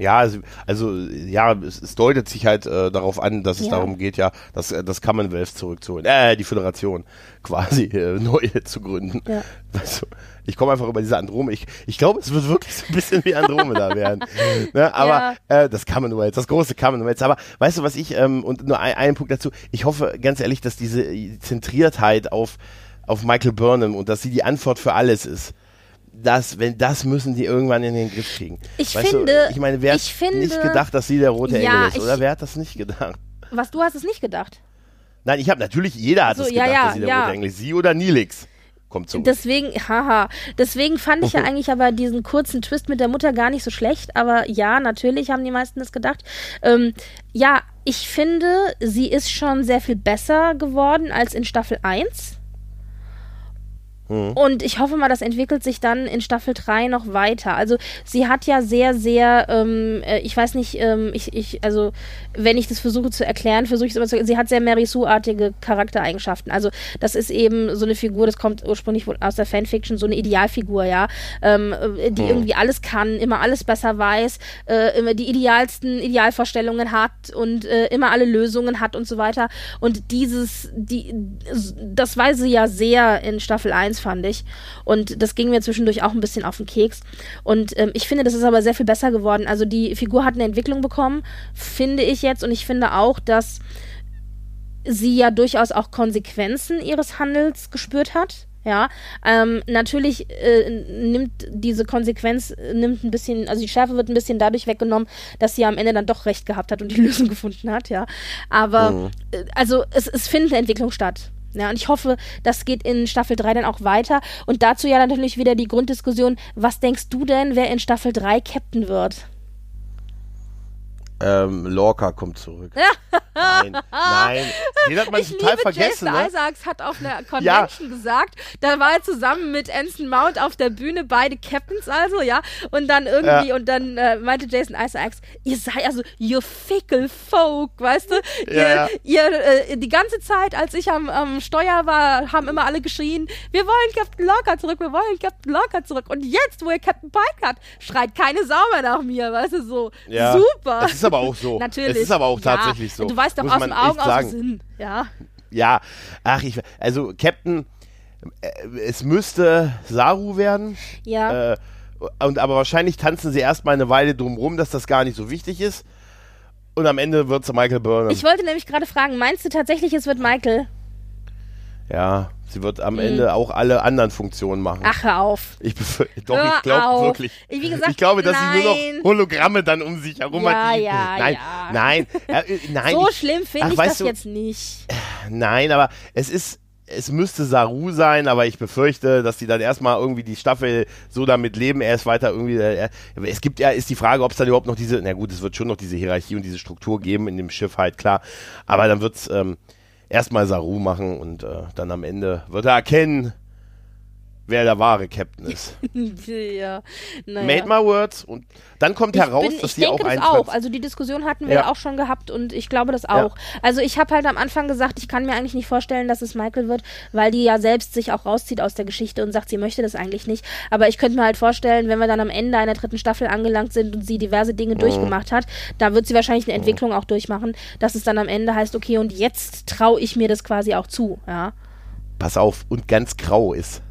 Ja, also, also ja, es, es, deutet sich halt äh, darauf an, dass es ja. darum geht, ja, das, äh, das Commonwealth zurückzuholen, äh, die Föderation quasi [laughs] äh, neu zu gründen. Ja. Also, ich komme einfach über diese Andromeda. Ich, ich glaube, es wird wirklich so ein bisschen wie Andromeda werden. [laughs] Ne? Aber ja. äh, das Commonwealth, das große Commonwealth. Aber weißt du, was ich, ähm, und nur ein, ein Punkt dazu, ich hoffe ganz ehrlich, dass diese Zentriertheit auf, auf Michael Burnham und dass sie die Antwort für alles ist das, wenn das müssen die irgendwann in den Griff kriegen. Ich weißt finde, du, ich meine, wer hat nicht gedacht, dass sie der rote ja, Engel ist, oder? Wer hat das nicht gedacht? Was du hast es nicht gedacht? Nein, ich habe natürlich, jeder hat so, es gedacht, ja, ja, dass sie der rote Engel ist. Sie oder Nilix. Kommt zurück. Deswegen, [laughs] haha, deswegen fand ich ja [laughs] eigentlich aber diesen kurzen Twist mit der Mutter gar nicht so schlecht, aber ja, natürlich haben die meisten das gedacht. Ähm, ja, ich finde, sie ist schon sehr viel besser geworden als in Staffel 1 Mhm. Und ich hoffe mal, das entwickelt sich dann in Staffel 3 noch weiter. Also sie hat ja sehr, sehr, ähm, äh, ich weiß nicht, ähm, ich, ich, also wenn ich das versuche zu erklären, versuche ich es immer zu sie hat sehr Mary Sue-artige Charaktereigenschaften. Also das ist eben so eine Figur, das kommt ursprünglich aus der Fanfiction, so eine Idealfigur, ja, ähm, äh, die mhm. irgendwie alles kann, immer alles besser weiß, äh, immer die idealsten Idealvorstellungen hat und äh, immer alle Lösungen hat und so weiter. Und dieses, die, das weiß sie ja sehr in Staffel 1 fand ich. Und das ging mir zwischendurch auch ein bisschen auf den Keks. Und ähm, ich finde, das ist aber sehr viel besser geworden. Also die Figur hat eine Entwicklung bekommen, finde ich jetzt. Und ich finde auch, dass sie ja durchaus auch Konsequenzen ihres Handels gespürt hat. Ja, ähm, natürlich äh, nimmt diese Konsequenz, nimmt ein bisschen, also die Schärfe wird ein bisschen dadurch weggenommen, dass sie am Ende dann doch recht gehabt hat und die [laughs] Lösung gefunden hat, ja. Aber, mhm. äh, also es, es findet eine Entwicklung statt. Ja, und ich hoffe, das geht in Staffel 3 dann auch weiter. Und dazu ja natürlich wieder die Grunddiskussion, was denkst du denn, wer in Staffel 3 Captain wird? Ähm, Lorca kommt zurück. nein, nein. Den hat man ich total liebe vergessen. Jason ne? Isaacs hat auf einer Convention ja. gesagt, da war er zusammen mit Anson Mount auf der Bühne, beide Captains also, ja. Und dann irgendwie, ja. und dann äh, meinte Jason Isaacs, ihr seid also, you fickle folk, weißt du? Ja, ihr, ihr äh, die ganze Zeit, als ich am, am Steuer war, haben immer alle geschrien, wir wollen Captain Lorca zurück, wir wollen Captain Lorca zurück. Und jetzt, wo ihr Captain Pike hat, schreit keine Sau mehr nach mir, weißt du, so. Super aber auch so. [laughs] Natürlich. Es ist aber auch tatsächlich so. Du weißt doch aus dem Augen, aus dem Sinn. Ja. Ja, ach, ich, also Captain, äh, es müsste Saru werden. Ja. Äh, und aber wahrscheinlich tanzen sie erstmal eine Weile drumrum, dass das gar nicht so wichtig ist. Und am Ende wird es Michael Burnham. Ich wollte nämlich gerade fragen, meinst du tatsächlich, es wird Michael? Ja, sie wird am mhm. Ende auch alle anderen Funktionen machen. Ach, hör auf. Ich [laughs] doch, hör ich glaube wirklich. Ich, wie gesagt, ich glaube, dass nein. sie nur noch Hologramme dann um sich herum ja, hat. Die, ja, nein, ja. nein, äh, [laughs] nein. So ich, schlimm finde ich das du, jetzt nicht. Nein, aber es ist, es müsste Saru sein, aber ich befürchte, dass die dann erstmal irgendwie die Staffel so damit leben, er ist weiter irgendwie, äh, es gibt ja, ist die Frage, ob es dann überhaupt noch diese, na gut, es wird schon noch diese Hierarchie und diese Struktur geben in dem Schiff halt, klar, aber dann wird's, ähm, erstmal Saru machen und äh, dann am Ende wird er erkennen, wer der wahre Captain ist. [laughs] ja, naja. Made my words und dann kommt ich heraus, bin, dass sie auch ein auch. Also die Diskussion hatten wir ja. auch schon gehabt und ich glaube das auch. Ja. Also ich habe halt am Anfang gesagt, ich kann mir eigentlich nicht vorstellen, dass es Michael wird, weil die ja selbst sich auch rauszieht aus der Geschichte und sagt, sie möchte das eigentlich nicht. Aber ich könnte mir halt vorstellen, wenn wir dann am Ende einer dritten Staffel angelangt sind und sie diverse Dinge mhm. durchgemacht hat, da wird sie wahrscheinlich eine mhm. Entwicklung auch durchmachen, dass es dann am Ende heißt, okay, und jetzt traue ich mir das quasi auch zu, ja. Pass auf, und ganz grau ist.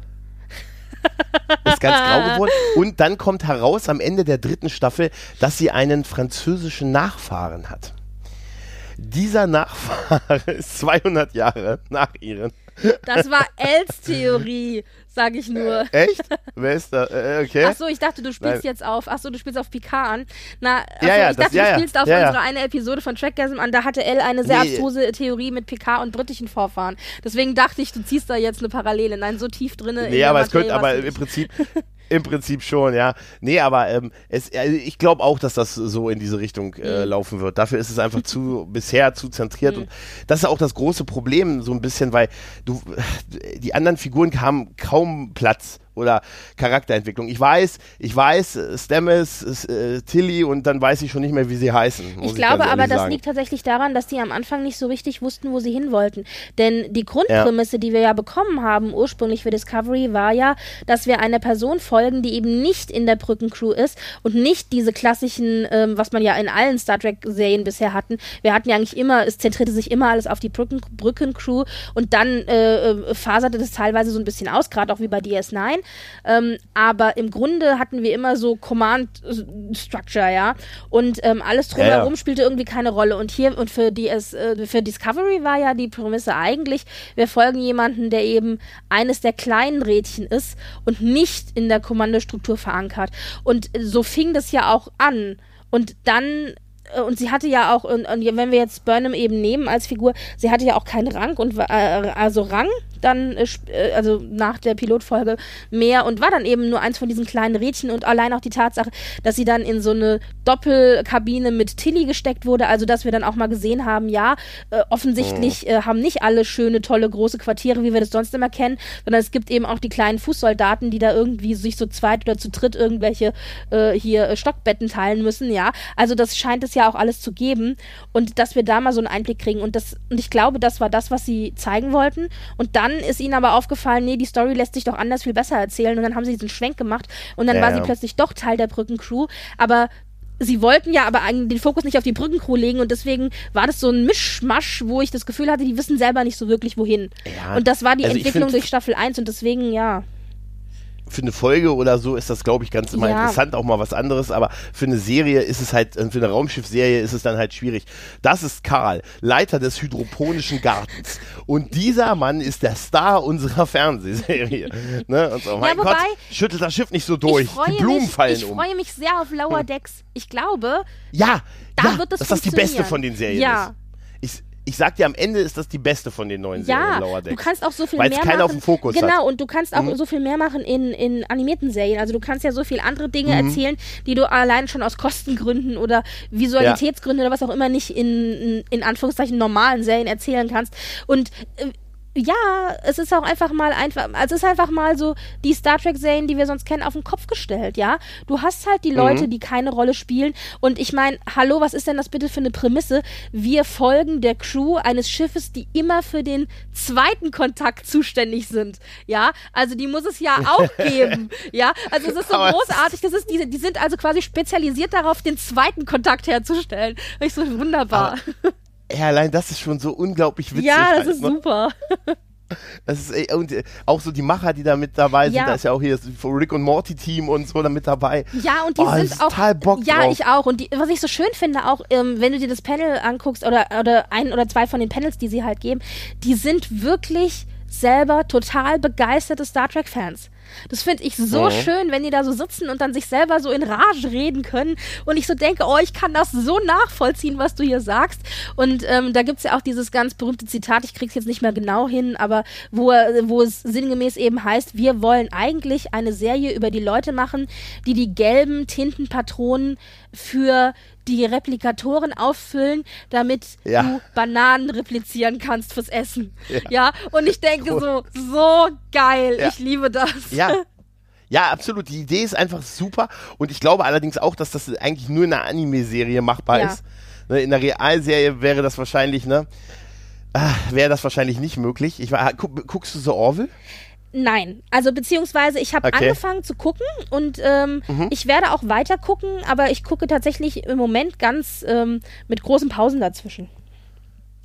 Ist ganz grau [laughs] geworden. Und dann kommt heraus am Ende der dritten Staffel, dass sie einen französischen Nachfahren hat. Dieser Nachfahre [laughs] ist 200 Jahre nach ihren Das war Els Theorie, sage ich nur. Echt? Wer ist da? Äh, okay. Ach so, ich dachte, du spielst Nein. jetzt auf. Ach so, du spielst auf Picard an. Na, ach Ja, ja, ich das- dachte, ja, du spielst auf unsere eine Episode von Trackgasm an. Da hatte El eine sehr Nee. abstruse Theorie mit Picard und britischen Vorfahren. Deswegen dachte ich, du ziehst da jetzt eine Parallele. Nein, so tief drinne. in Nee, aber es Materie könnte, aber im. Prinzip, [laughs] im Prinzip schon, ja. Nee, aber ähm, es, also ich glaube auch, dass das so in diese Richtung äh, Mhm. laufen wird. Dafür ist es einfach zu, [laughs] bisher zu zentriert und das ist auch das große Problem so ein bisschen, weil du, die anderen Figuren haben kaum Platz oder Charakterentwicklung. Ich weiß, ich weiß, äh, Stammes, äh, Tilly und dann weiß ich schon nicht mehr, wie sie heißen. Ich glaube ganz aber, das liegt tatsächlich daran, dass die am Anfang nicht so richtig wussten, wo sie hin wollten. Denn die Grundprämisse, die wir ja bekommen haben, ursprünglich für Discovery, war ja, dass wir einer Person folgen, die eben nicht in der Brückencrew ist und nicht diese klassischen, ähm, was man ja in allen Star Trek-Serien bisher hatten. Wir hatten ja eigentlich immer, es zentrierte sich immer alles auf die Brücken, Brückencrew und dann äh, äh, faserte das teilweise so ein bisschen aus, gerade auch wie bei DS9. Ähm, aber im Grunde hatten wir immer so Command-Structure, ja. Und ähm, alles drumherum Ja, ja. spielte irgendwie keine Rolle. Und hier und für, DS, äh, für Discovery war ja die Prämisse eigentlich, wir folgen jemanden, der eben eines der kleinen Rädchen ist und nicht in der Kommandostruktur verankert. Und äh, so fing das ja auch an. Und dann äh, und sie hatte ja auch, und, und wenn wir jetzt Burnham eben nehmen als Figur, sie hatte ja auch keinen Rang und war- äh, also Rang dann, äh, äh, also nach der Pilotfolge mehr und war dann eben nur eins von diesen kleinen Rädchen und allein auch die Tatsache, dass sie dann in so eine Doppelkabine mit Tilly gesteckt wurde, also dass wir dann auch mal gesehen haben, ja, äh, offensichtlich äh, haben nicht alle schöne, tolle, große Quartiere, wie wir das sonst immer kennen, sondern es gibt eben auch die kleinen Fußsoldaten, die da irgendwie sich so zweit oder zu dritt irgendwelche äh, hier äh, Stockbetten teilen müssen, ja. Also das scheint es ja auch alles zu geben und dass wir da mal so einen Einblick kriegen. Und das und ich glaube, das war das, was sie zeigen wollten. Und dann ist ihnen aber aufgefallen, nee, die Story lässt sich doch anders viel besser erzählen. Und dann haben sie diesen Schwenk gemacht und dann Ja, war ja. sie plötzlich doch Teil der Brückencrew, aber Sie wollten ja aber den Fokus nicht auf die Brückencrew legen. Und deswegen war das so ein Mischmasch, wo ich das Gefühl hatte, die wissen selber nicht so wirklich wohin. Ja, und das war die also Entwicklung durch Staffel 1 und deswegen, ja. Für eine Folge oder so ist das, glaube ich, ganz immer Ja. interessant, auch mal was anderes, aber für eine Serie ist es halt, äh, für eine Raumschiffserie ist es dann halt schwierig. Das ist Karl, Leiter des Hydroponischen Gartens. Und dieser Mann ist der Star unserer Fernsehserie. ne? Und so, mein wobei, Gott, schüttelt das Schiff nicht so durch. ich Die Blumen mich, fallen ich um. freue mich sehr auf Lower Decks. Ich glaube, Ja, Da ja, wird das dass das die beste von den Serien Ja. ist. Ich, sag dir, am Ende ist das die beste von den neuen Serien ja, Lower du Decks. kannst auch so viel Weil's mehr machen. auf dem Fokus genau, hat. Mhm. und du kannst auch so viel mehr machen in, in animierten Serien. Also du kannst ja so viel andere Dinge Mhm. erzählen, die du allein schon aus Kostengründen oder Visualitätsgründen oder was auch immer nicht in, in, in Anführungszeichen normalen Serien erzählen kannst. Und äh, ja, es ist auch einfach mal einfach, also es ist einfach mal so die Star Trek Serien, die wir sonst kennen, auf den Kopf gestellt, ja. Du hast halt die Leute, die keine Rolle spielen und ich meine, hallo, was ist denn das bitte für eine Prämisse? Wir folgen der Crew eines Schiffes, die immer für den zweiten Kontakt zuständig sind, ja. Also die muss es ja [laughs] auch geben, ja. Also es ist so Aber großartig, das ist die, die sind also quasi spezialisiert darauf, den zweiten Kontakt herzustellen. Ich so wunderbar. Ja, allein das ist schon so unglaublich witzig. ja, das halt, ist ne? super. [laughs] Das ist, ey, und äh, auch so die Macher, die da mit dabei sind, Ja. da ist ja auch hier das Rick und Morty Team und so da mit dabei. Ja, und die Oh, sind auch. total Bock ja, drauf. ich auch. Und die, was ich so schön finde, auch, ähm, wenn du dir das Panel anguckst oder, oder ein oder zwei von den Panels, die sie halt geben, die sind wirklich selber total begeisterte Star Trek-Fans. Das finde ich so Mhm. schön, wenn die da so sitzen und dann sich selber so in Rage reden können. Und ich so denke, oh, ich kann das so nachvollziehen, was du hier sagst. Und ähm, da gibt's ja auch dieses ganz berühmte Zitat, ich krieg's jetzt nicht mehr genau hin, aber wo, wo es sinngemäß eben heißt, wir wollen eigentlich eine Serie über die Leute machen, die die gelben Tintenpatronen für die Replikatoren auffüllen, damit Ja. du Bananen replizieren kannst fürs Essen. Ja, und ich denke so, so geil, Ja. ich liebe das. Ja. [laughs] Ja, absolut. Die Idee ist einfach super. Und ich glaube allerdings auch, dass das eigentlich nur in einer Anime-Serie machbar Ja. ist. Ne, In der Realserie wäre das wahrscheinlich, ne? Ah, wäre das wahrscheinlich nicht möglich. Ich war, guck, guckst du so Orville? Nein, also beziehungsweise ich habe Okay. Mhm. angefangen zu gucken und ähm, ich werde auch weiter gucken, aber ich gucke tatsächlich im Moment ganz ähm, mit großen Pausen dazwischen.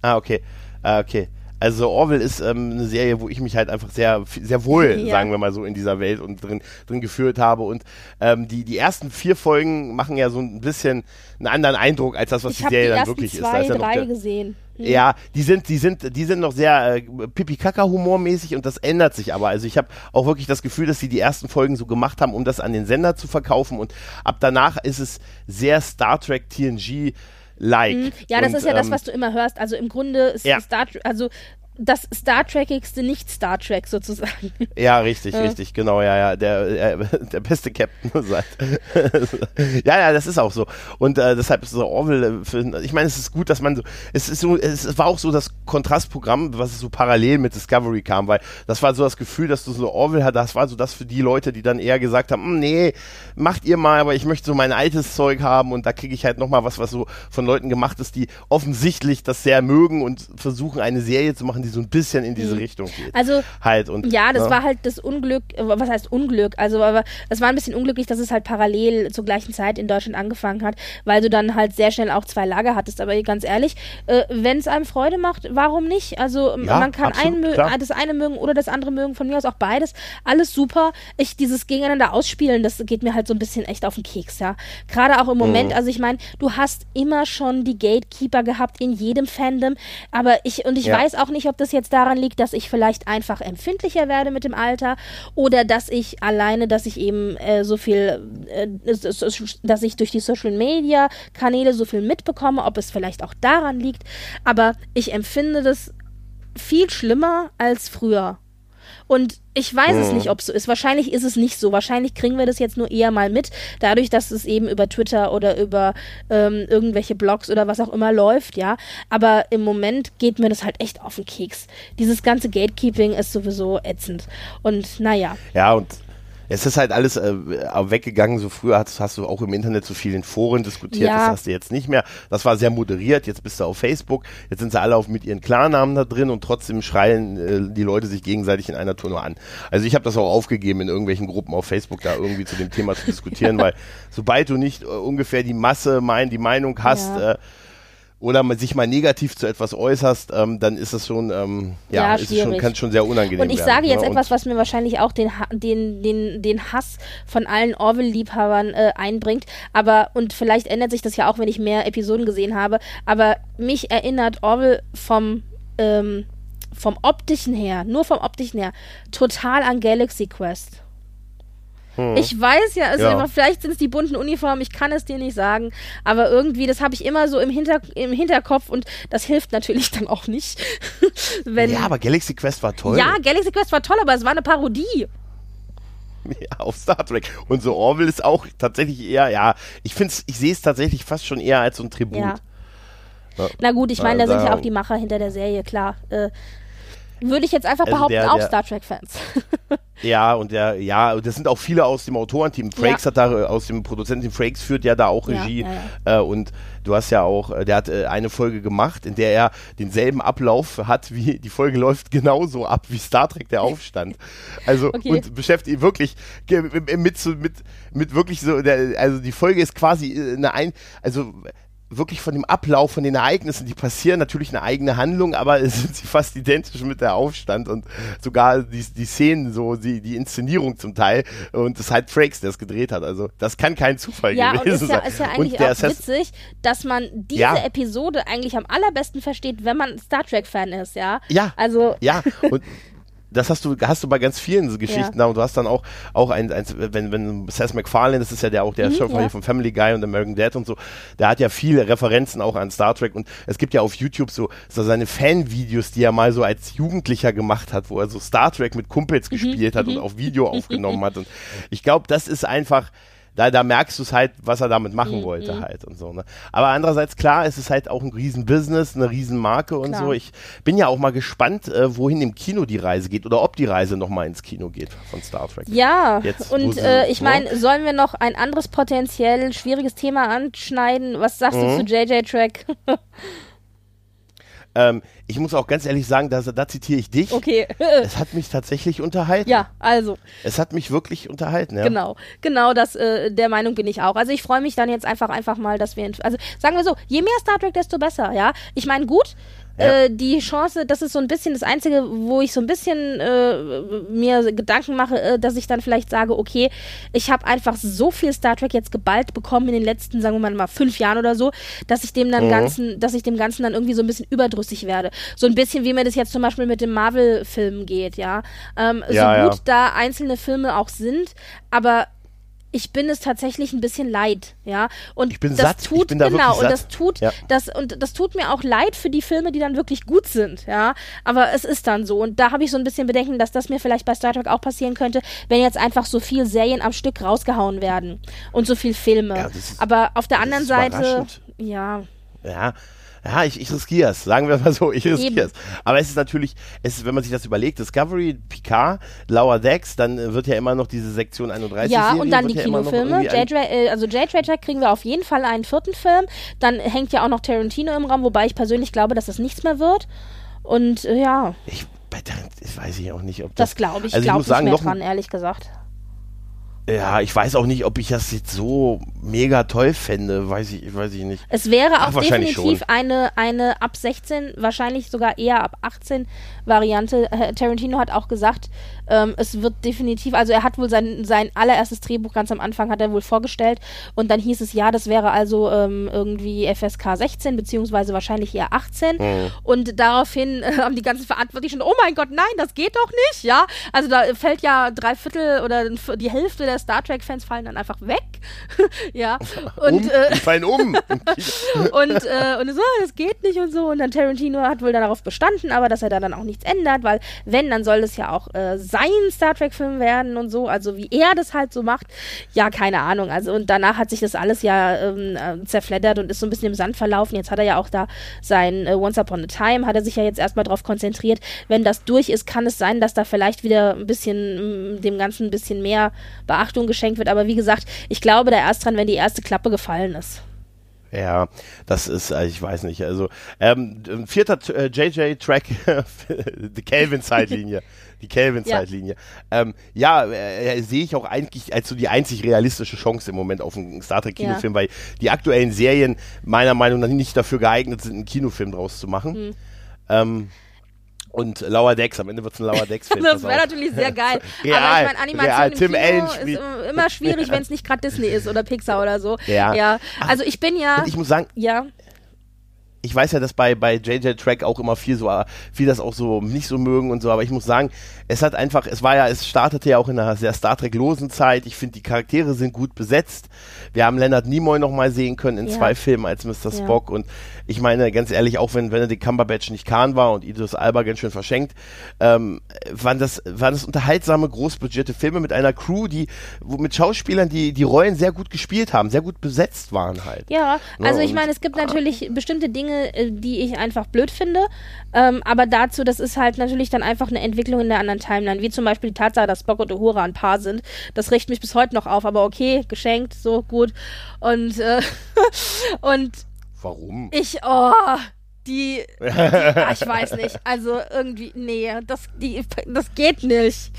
Ah, okay. Ah, okay. Also Orville ist ähm, eine Serie, wo ich mich halt einfach sehr, sehr wohl, Ja. sagen wir mal so, in dieser Welt und drin, drin geführt habe. Und ähm, die, die ersten vier Folgen machen ja so ein bisschen einen anderen Eindruck als das, was Ich die habe die Serie dann wirklich zwei, ist ja noch drei der, gesehen. Ja, die sind, die sind, die sind noch sehr äh, Pipi-Kaka-Humormäßig und das ändert sich aber. Also ich habe auch wirklich das Gefühl, dass sie die ersten Folgen so gemacht haben, um das an den Sender zu verkaufen und ab danach ist es sehr Star Trek TNG like. Mhm. Ja, das und, ist ja ähm, das, was du immer hörst. Also im Grunde ist ja. Star Trek, also das Star Trekigste nicht Star Trek sozusagen. Ja, richtig, ja. richtig, genau, ja, ja, der, äh, [laughs] der beste Captain seit. [laughs] ja, ja, das ist auch so. Und äh, deshalb ist so Orwell, äh, für, ich meine, es ist gut, dass man so, es ist so, es war auch so das Kontrastprogramm, was so parallel mit Discovery kam, weil das war so das Gefühl, dass du so Orwell hat, das war so das für die Leute, die dann eher gesagt haben, hm, nee, macht ihr mal, aber ich möchte so mein altes Zeug haben und da kriege ich halt nochmal was, was so von Leuten gemacht ist, die offensichtlich das sehr mögen und versuchen, eine Serie zu machen, die so ein bisschen in diese mhm. Richtung geht. Also halt und ja, das ne? war halt das Unglück. Was heißt Unglück? Also aber es war ein bisschen unglücklich, dass es halt parallel zur gleichen Zeit in Deutschland angefangen hat, weil du dann halt sehr schnell auch zwei Lager hattest. Aber ganz ehrlich, äh, wenn es einem Freude macht, warum nicht? Also ja, man kann absolut, ein, das eine mögen oder das andere mögen. Von mir aus auch beides. Alles super. Ich dieses gegeneinander ausspielen, das geht mir halt so ein bisschen echt auf den Keks, ja. Gerade auch im Moment. Mhm. Also ich meine, du hast immer schon die Gatekeeper gehabt in jedem Fandom, aber ich und ich ja. weiß auch nicht, ob ob das jetzt daran liegt, dass ich vielleicht einfach empfindlicher werde mit dem Alter oder dass ich alleine, dass ich eben äh, so viel, äh, dass ich durch die Social Media Kanäle so viel mitbekomme, ob es vielleicht auch daran liegt. Aber ich empfinde das viel schlimmer als früher. Und ich weiß es nicht, ob es so ist. Wahrscheinlich ist es nicht so. Wahrscheinlich kriegen wir das jetzt nur eher mal mit, dadurch, dass es eben über Twitter oder über ähm, irgendwelche Blogs oder was auch immer läuft, ja. Aber im Moment geht mir das halt echt auf den Keks. Dieses ganze Gatekeeping ist sowieso ätzend. Und naja. Ja, und es ist halt alles äh, weggegangen. So früher hast, hast, du auch im Internet so viel in Foren diskutiert. Ja. Das hast du jetzt nicht mehr. Das war sehr moderiert. Jetzt bist du auf Facebook. Jetzt sind sie alle auf, mit ihren Klarnamen da drin und trotzdem schreien äh, die Leute sich gegenseitig in einer Tour nur an. Also ich habe das auch aufgegeben, in irgendwelchen Gruppen auf Facebook da irgendwie zu dem Thema zu diskutieren, [laughs] weil sobald du nicht äh, ungefähr die Masse, mein, die Meinung hast, ja. äh, oder man sich mal negativ zu etwas äußerst, ähm, dann ist es schon, ähm, ja, ja ist schon, kann schon sehr unangenehm Und ich werden, sage jetzt ne? etwas, was mir wahrscheinlich auch den, den, den, den Hass von allen Orwell-Liebhabern äh, einbringt, aber, und vielleicht ändert sich das ja auch, wenn ich mehr Episoden gesehen habe, aber mich erinnert Orwell vom, ähm, vom optischen her, nur vom optischen her, total an Galaxy Quest. Hm. Ich weiß ja, also ja. vielleicht sind es die bunten Uniformen, ich kann es dir nicht sagen, aber irgendwie, das habe ich immer so im, Hinter im Hinterkopf und das hilft natürlich [laughs] dann auch nicht. [laughs] Ja, aber Galaxy Quest war toll. Ja, Galaxy Quest war toll, aber es war eine Parodie. [laughs] Ja, auf Star Trek. Und so Orville ist auch tatsächlich eher, ja, ich finde ich sehe es tatsächlich fast schon eher als so ein Tribut. Ja. Ja. Na gut, ich meine, da sind ja auch die Macher hinter der Serie, klar. Äh, würde ich jetzt einfach also behaupten, der, auch der, Star Trek-Fans. [laughs] ja, und der, ja, das sind auch viele aus dem Autorenteam. Frakes ja. hat da, äh, aus dem Produzententeam Frakes führt ja da auch Regie. Ja, ja, äh, und du hast ja auch, äh, der hat äh, eine Folge gemacht, in der er denselben Ablauf hat, wie [laughs] die Folge läuft genauso ab wie Star Trek der Aufstand. Also, okay. und beschäftigt wirklich mit, mit, mit, mit wirklich so, der, also die Folge ist quasi eine ein, also wirklich von dem Ablauf, von den Ereignissen, die passieren, natürlich eine eigene Handlung, aber es sind sie fast identisch mit der Aufstand und sogar die, die Szenen, so die, die Inszenierung zum Teil und das ist halt Frakes, der es gedreht hat. Also das kann kein Zufall ja, gewesen sein. Ja, ist ja eigentlich auch witzig, dass man diese ja. Episode eigentlich am allerbesten versteht, wenn man Star Trek-Fan ist, ja? Ja. Also. Ja, und [laughs] das hast du, hast du bei ganz vielen Geschichten ja. und du hast dann auch, auch ein, ein, wenn, wenn Seth MacFarlane, das ist ja der auch der mhm, Schöpfer ja. von Family Guy und American Dad und so, der hat ja viele Referenzen auch an Star Trek und es gibt ja auf YouTube so, so seine Fanvideos, die er mal so als Jugendlicher gemacht hat, wo er so Star Trek mit Kumpels mhm, gespielt hat und mhm. auf Video [laughs] aufgenommen hat und ich glaube, das ist einfach, da, da merkst du es halt, was er damit machen mhm. wollte mhm. halt und so. Ne? Aber andererseits, klar, es ist halt auch ein Riesenbusiness, eine Riesenmarke und klar. so. Ich bin ja auch mal gespannt, äh, wohin im Kino die Reise geht oder ob die Reise nochmal ins Kino geht von Star Trek. Ja, Jetzt, und äh, ich meine, sollen wir noch ein anderes potenziell schwieriges Thema anschneiden? Was sagst mhm. du zu JJ Track? [laughs] Ähm, ich muss auch ganz ehrlich sagen, da, da zitiere ich dich. Okay. es hat mich tatsächlich unterhalten. Ja, also. Es hat mich wirklich unterhalten, ja. Genau, genau, das, äh, der Meinung bin ich auch. Also ich freue mich dann jetzt einfach, einfach mal, dass wir, also sagen wir so, je mehr Star Trek, desto besser, ja. Ich meine, gut, Ja. Äh, die Chance, das ist so ein bisschen das Einzige, wo ich so ein bisschen äh, mir Gedanken mache, äh, dass ich dann vielleicht sage, okay, ich habe einfach so viel Star Trek jetzt geballt bekommen in den letzten, sagen wir mal, fünf Jahren oder so, dass ich dem dann Mhm. ganzen, dass ich dem Ganzen dann irgendwie so ein bisschen überdrüssig werde. So ein bisschen wie mir das jetzt zum Beispiel mit dem Marvel-Film geht, ja. Ähm, Ja, so gut ja. da einzelne Filme auch sind, aber ich bin es tatsächlich ein bisschen leid, ja. Und Ich bin das satt. Tut bin genau und das tut Ja. das und das tut mir auch leid für die Filme, die dann wirklich gut sind, ja. Aber es ist dann so und da habe ich so ein bisschen Bedenken, dass das mir vielleicht bei Star Trek auch passieren könnte, wenn jetzt einfach so viel Serien am Stück rausgehauen werden und so viel Filme. Ja, ist- Aber auf der anderen Seite, ja, Ja, ja, ich, ich riskiere es, sagen wir mal so, ich riskiere es. Aber es ist natürlich, es ist, wenn man sich das überlegt, Discovery, Picard, Lower Decks, dann wird ja immer noch diese Sektion 31 Ja, Serie, und dann die ja Kinofilme. J. Äh, also J. Trader kriegen wir auf jeden Fall einen vierten Film. Dann hängt ja auch noch Tarantino im Raum, wobei ich persönlich glaube, dass das nichts mehr wird. Und äh, ja, Ich, bei ich weiß ich auch nicht, ob das. das glaube ich. also ich glaube muss nicht sagen, mehr dran, ehrlich gesagt. Ja, ich weiß auch nicht, ob ich das jetzt so mega toll fände, weiß ich, weiß ich nicht. Es wäre Ach, auch wahrscheinlich definitiv eine, eine ab 16, wahrscheinlich sogar eher ab 18 Variante. Äh, Tarantino hat auch gesagt, ähm, es wird definitiv, also er hat wohl sein, sein allererstes Drehbuch ganz am Anfang hat er wohl vorgestellt und dann hieß es, ja, das wäre also ähm, irgendwie FSK 16, beziehungsweise wahrscheinlich eher 18 Mhm. und daraufhin [laughs] äh, haben die ganzen Verantwortlichen, oh mein Gott, nein, das geht doch nicht, ja. Also da fällt ja drei Viertel oder die Hälfte der Star Trek-Fans fallen dann einfach weg, [laughs] ja. Und um, äh, die fallen um. [laughs] und, äh, und so, das geht nicht und so. Und dann Tarantino hat wohl darauf bestanden, aber dass er da dann auch nichts ändert, weil wenn, dann soll das ja auch äh, sein Star Trek-Film werden und so, also wie er das halt so macht. Ja, keine Ahnung. Also und danach hat sich das alles ja ähm, äh, zerfleddert und ist so ein bisschen im Sand verlaufen. Jetzt hat er ja auch da sein äh, Once Upon a Time, hat er sich ja jetzt erstmal drauf konzentriert. Wenn das durch ist, kann es sein, dass da vielleicht wieder ein bisschen mm, dem Ganzen ein bisschen mehr Beachtung geschenkt wird. Aber wie gesagt, ich glaube da erst dran, wenn die erste Klappe gefallen ist. Ja, das ist, äh, ich weiß nicht, also ähm, vierter äh, JJ-Track, [laughs] die Kelvin-Zeitlinie. Die Kelvin-Zeitlinie. Ja, ähm, ja äh, sehe ich auch eigentlich als so die einzig realistische Chance im Moment auf einen Star Trek-Kinofilm, Ja. weil die aktuellen Serien meiner Meinung nach nicht dafür geeignet sind, einen Kinofilm draus zu machen. Hm. Ähm, und Lower Decks, am Ende wird es ein Lower Decks-Film. [laughs] Das wäre natürlich sehr geil. Real, [laughs] aber ich meine, Animation real. im Tim Allen ist spielt- im- immer schwierig, wenn es nicht gerade Disney ist oder Pixar oder so. Ja. ja. Also ich bin ja, Und ich muss sagen, ja, ich weiß ja, dass bei, bei JJ Track auch immer viel so, äh, viel das auch so nicht so mögen und so, aber ich muss sagen, es hat einfach, es war ja, es startete ja auch in einer sehr Star Trek-losen Zeit. Ich finde, die Charaktere sind gut besetzt. Wir haben Leonard Nimoy noch mal sehen können in Ja. zwei Filmen als Mr. Spock und ich meine, ganz ehrlich, auch wenn Benedict Cumberbatch nicht Khan war und Idris Alba ganz schön verschenkt, ähm, waren das, waren das unterhaltsame, großbudgette Filme mit einer Crew, die, wo, mit Schauspielern, die die Rollen sehr gut gespielt haben, sehr gut besetzt waren halt. ja. Ne, Also ich und- meine, es gibt natürlich bestimmte Dinge, äh, die ich einfach blöd finde. Ähm, aber dazu, das ist halt natürlich dann einfach eine Entwicklung in der anderen Timeline. Wie zum Beispiel die Tatsache, dass Spock und Uhura ein Paar sind. Das riecht mich bis heute noch auf. Aber okay, geschenkt, so gut. Und, äh, [laughs] und Warum? Ich, oh, die, die ah, ich weiß nicht. [laughs] Also irgendwie, nee, das, die, das geht nicht.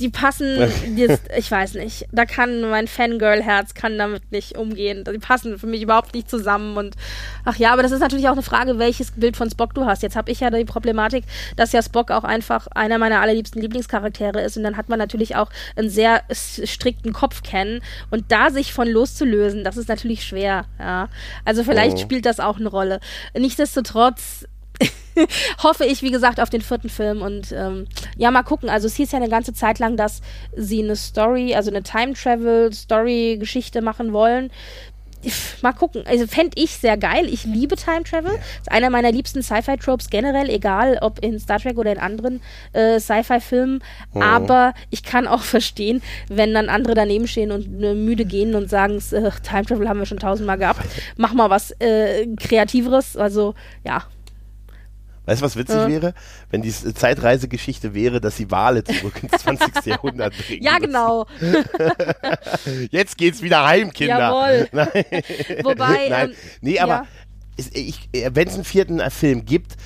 Die passen, [laughs] das, ich weiß nicht. Da kann mein Fangirl-Herz kann damit nicht umgehen. Die passen für mich überhaupt nicht zusammen. Und ach ja, aber das ist natürlich auch eine Frage, welches Bild von Spock du hast. Jetzt habe ich ja die Problematik, dass ja Spock auch einfach einer meiner allerliebsten Lieblingscharaktere ist. Und dann hat man natürlich auch einen sehr strikten Kopf kennen. Und da sich von loszulösen, das ist natürlich schwer. Ja. Also vielleicht Oh. spielt das auch eine Rolle. Nichtsdestotrotz [laughs] hoffe ich, wie gesagt, auf den vierten Film und ähm, ja, mal gucken. Also es hieß ja eine ganze Zeit lang, dass sie eine Story, also eine Time-Travel-Story-Geschichte machen wollen. Mal gucken. Also fände ich sehr geil. Ich liebe Time Travel. Ist einer meiner liebsten Sci-Fi-Tropes generell, egal ob in Star Trek oder in anderen äh, Sci-Fi-Filmen. Aber ich kann auch [laughs] verstehen, wenn dann andere daneben stehen und äh, müde gehen und sagen, Time Travel haben wir schon tausendmal gehabt. Mach mal was äh, Kreativeres. Also ja, Weißt du, was witzig Ja. wäre? Wenn die S- Zeitreisegeschichte wäre, dass sie Wale zurück ins 20. [laughs] Jahrhundert bringen. ja genau. [laughs] Jetzt geht's wieder heim, Kinder. Jawohl. [laughs] Nein. Wobei, Nein. ähm, nee, aber ja. es- ich- wenn es einen vierten äh, Film gibt,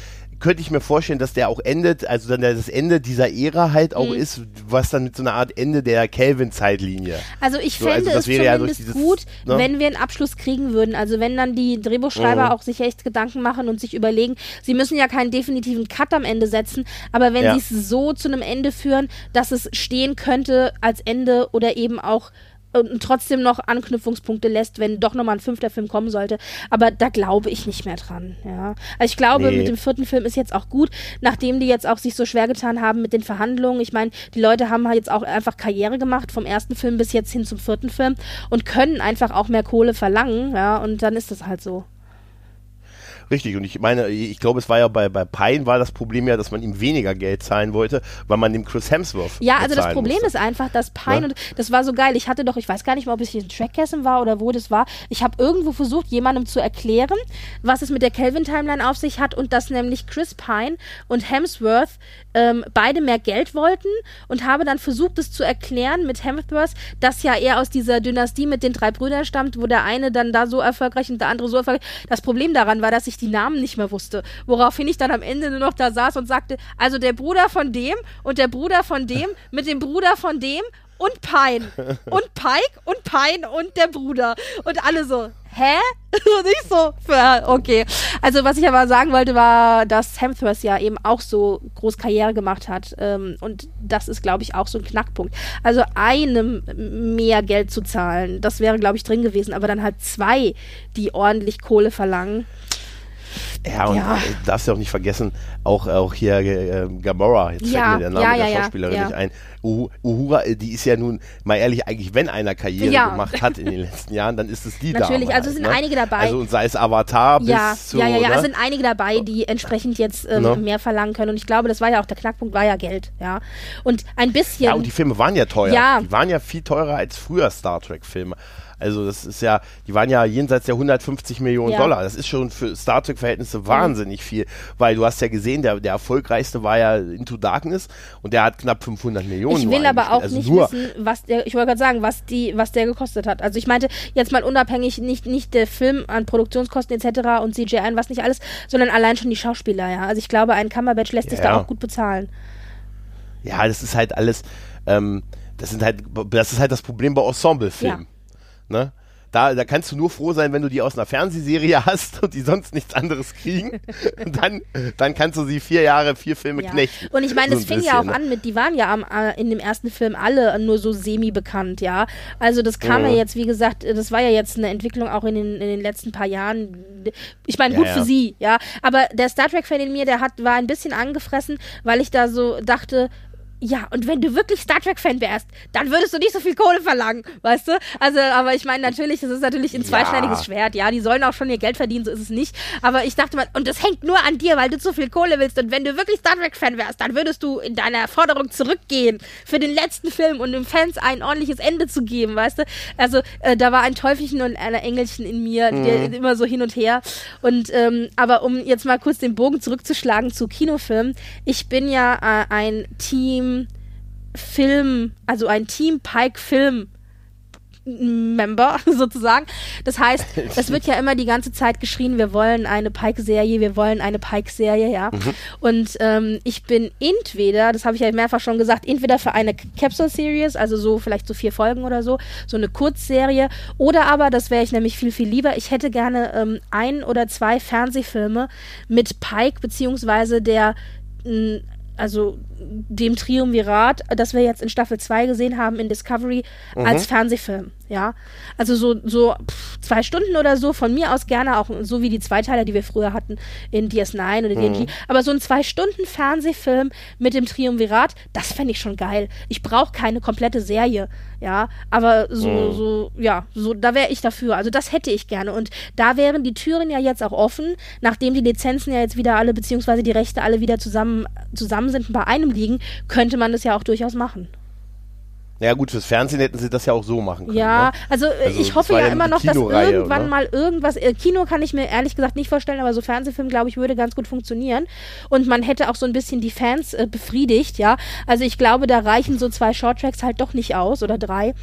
könnte ich mir vorstellen, dass der auch endet, also dann das Ende dieser Ära halt auch mhm. ist, was dann mit so einer Art Ende der Kelvin-Zeitlinie. Also ich so, fände also es zumindest ja dieses, gut, ne? wenn wir einen Abschluss kriegen würden. Also wenn dann die Drehbuchschreiber mhm. auch sich echt Gedanken machen und sich überlegen, sie müssen ja keinen definitiven Cut am Ende setzen, aber wenn ja. sie es so zu einem Ende führen, dass es stehen könnte als Ende oder eben auch und trotzdem noch Anknüpfungspunkte lässt, wenn doch nochmal ein fünfter Film kommen sollte. Aber da glaube ich nicht mehr dran. Ja. Also ich glaube, nee. mit dem vierten Film ist jetzt auch gut, nachdem die jetzt auch sich so schwer getan haben mit den Verhandlungen. Ich meine, die Leute haben halt jetzt auch einfach Karriere gemacht, vom ersten Film bis jetzt hin zum vierten Film und können einfach auch mehr Kohle verlangen. Ja, und dann ist das halt so. Richtig, und ich meine, ich glaube, es war ja bei, bei Pine war das Problem ja, dass man ihm weniger Geld zahlen wollte, weil man dem Chris Hemsworth Ja, also das Problem musste. ist einfach, dass Pine, ja? und das war so geil, ich hatte doch, ich weiß gar nicht mehr, ob es hier ein Trackcasting war oder wo das war, ich habe irgendwo versucht, jemandem zu erklären, was es mit der Kelvin-Timeline auf sich hat und dass nämlich Chris Pine und Hemsworth ähm, beide mehr Geld wollten und habe dann versucht, es zu erklären mit Hemsworth, dass ja er aus dieser Dynastie mit den drei Brüdern stammt, wo der eine dann da so erfolgreich und der andere so erfolgreich. Das Problem daran war, dass ich die Namen nicht mehr wusste. Woraufhin ich dann am Ende nur noch da saß und sagte, also der Bruder von dem und der Bruder von dem [laughs] mit dem Bruder von dem und Pine. Und Pike und Pine und der Bruder. Und alle so, hä? [laughs] und ich so, okay. Also was ich aber sagen wollte, war, dass Hemsworth ja eben auch so groß Karriere gemacht hat. Ähm, und das ist, glaube ich, auch so ein Knackpunkt. Also einem mehr Geld zu zahlen, das wäre, glaube ich, drin gewesen. Aber dann halt zwei, die ordentlich Kohle verlangen. Ja, und ja. darfst ja auch nicht vergessen, auch, auch hier äh, Gamora, jetzt ja, fällt mir der Name ja, der Schauspielerin nicht ein. Uhura, äh, die ist ja nun, mal ehrlich, eigentlich, wenn einer Karriere gemacht hat in den letzten Jahren, dann ist es die da. [laughs] Natürlich, also sind ne? einige dabei. Also und sei es Avatar ja, bis zu, Ja, ja, ja, ne? es sind einige dabei, die entsprechend jetzt ähm. Ne? mehr verlangen können. Und ich glaube, das war ja auch der Knackpunkt, war ja Geld, ja. Und ein bisschen. Ja, und die Filme waren ja teuer. Ja. Die waren ja viel teurer als früher Star Trek-Filme. Also das ist ja, die waren ja jenseits der 150 Millionen ja. Dollar. Das ist schon für Star Trek-Verhältnisse wahnsinnig viel, weil du hast ja gesehen, der, der erfolgreichste war ja Into Darkness und der hat knapp 500 Millionen. Ich will aber auch also nicht wissen, was der, ich wollte gerade sagen, was die, was der gekostet hat. Also ich meinte jetzt mal unabhängig nicht, nicht der Film an Produktionskosten etc. und CGI und was nicht alles, sondern allein schon die Schauspieler, ja. Also ich glaube, ein Cumberbatch lässt sich ja. da auch gut bezahlen. Ja, das ist halt alles, ähm, das sind halt, das ist halt das Problem bei Ensemblefilmen. Ja. Ne? Da, da kannst du nur froh sein, wenn du die aus einer Fernsehserie [laughs] hast und die sonst nichts anderes kriegen. dann, dann kannst du sie vier Jahre, vier Filme ja. knechten. Und ich meine, das so fing bisschen, ja auch ne? an mit, die waren ja am, äh, in dem ersten Film alle nur so semi-bekannt, ja. Also das kam mhm. ja jetzt, wie gesagt, das war ja jetzt eine Entwicklung auch in den, in den letzten paar Jahren. Ich meine, gut ja, ja. für sie, ja. Aber der Star Trek-Fan in mir, der hat, war ein bisschen angefressen, weil ich da so dachte, ja, und wenn du wirklich Star Trek-Fan wärst, dann würdest du nicht so viel Kohle verlangen, weißt du? Also, aber ich meine, natürlich, das ist natürlich ein zweischneidiges ja. Schwert, ja. Die sollen auch schon ihr Geld verdienen, so ist es nicht. Aber ich dachte mal, und das hängt nur an dir, weil du zu viel Kohle willst. Und wenn du wirklich Star Trek-Fan wärst, dann würdest du in deiner Forderung zurückgehen für den letzten Film und den Fans ein ordentliches Ende zu geben, weißt du? Also, äh, da war ein Teufelchen und ein Engelchen in mir, mhm. der immer so hin und her. Und, ähm, aber um jetzt mal kurz den Bogen zurückzuschlagen zu Kinofilmen, ich bin ja äh, ein Team, Film, also ein Team Pike Film Member [laughs] sozusagen. Das heißt, es wird ja immer die ganze Zeit geschrien, wir wollen eine Pike-Serie, wir wollen eine Pike-Serie, ja. Mhm. Und ähm, ich bin entweder, das habe ich ja mehrfach schon gesagt, entweder für eine Capsule Series, also so vielleicht so vier Folgen oder so, so eine Kurzserie, oder aber, das wäre ich nämlich viel, viel lieber, ich hätte gerne ähm, ein oder zwei Fernsehfilme mit Pike, beziehungsweise der also dem Triumvirat, das wir jetzt in Staffel 2 gesehen haben in Discovery, mhm. als Fernsehfilm ja. Also so, so pff, zwei Stunden oder so, von mir aus gerne auch so wie die Zweiteiler, die wir früher hatten in DS9 oder DNG. Mhm. Aber so ein zwei Stunden Fernsehfilm mit dem Triumvirat, das fände ich schon geil. Ich brauche keine komplette Serie, ja. Aber so, mhm. so, ja, so, da wäre ich dafür. Also das hätte ich gerne. Und da wären die Türen ja jetzt auch offen, nachdem die Lizenzen ja jetzt wieder alle, beziehungsweise die Rechte alle wieder zusammen, zusammen sind bei einem liegen, könnte man das ja auch durchaus machen. Naja gut, fürs Fernsehen hätten sie das ja auch so machen können. Ja, ne? also, äh, also, ich hoffe ja, ja immer noch, dass irgendwann oder? mal irgendwas, äh, Kino kann ich mir ehrlich gesagt nicht vorstellen, aber so Fernsehfilm, glaube ich, würde ganz gut funktionieren. Und man hätte auch so ein bisschen die Fans äh, befriedigt, ja. Also ich glaube, da reichen so zwei Shorttracks halt doch nicht aus oder drei.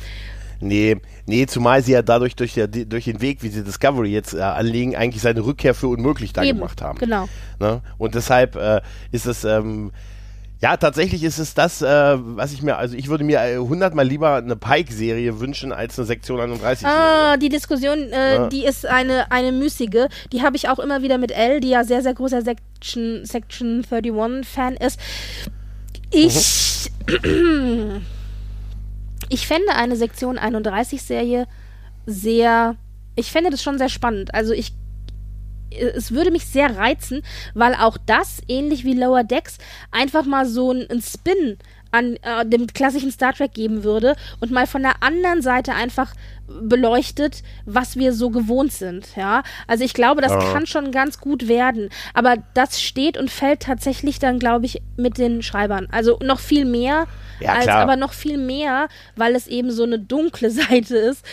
Nee, nee, zumal sie ja dadurch durch, der, durch den Weg, wie sie Discovery jetzt äh, anlegen, eigentlich seine Rückkehr für unmöglich da Eben, gemacht haben. Genau. Ne? Und deshalb äh, ist es, ähm, ja, tatsächlich ist es das, äh, was ich mir, also ich würde mir äh, hundertmal lieber eine Pike-Serie wünschen als eine Sektion 31. Ah, die Diskussion, äh, Ja. die ist eine, eine müßige. Die habe ich auch immer wieder mit Elle, die ja sehr, sehr großer Section, Section 31-Fan ist. Ich, [clears throat] ich fände eine Sektion 31-Serie sehr, ich fände das schon sehr spannend. Also ich es würde mich sehr reizen, weil auch das, ähnlich wie Lower Decks, einfach mal so ein, ein Spin an äh, dem klassischen Star Trek geben würde und mal von der anderen Seite einfach beleuchtet, was wir so gewohnt sind, ja. Also ich glaube, das Ja. kann schon ganz gut werden, aber das steht und fällt tatsächlich dann, glaube ich, mit den Schreibern. Also noch viel mehr, Ja, als klar. aber noch viel mehr, weil es eben so eine dunkle [laughs] Seite ist,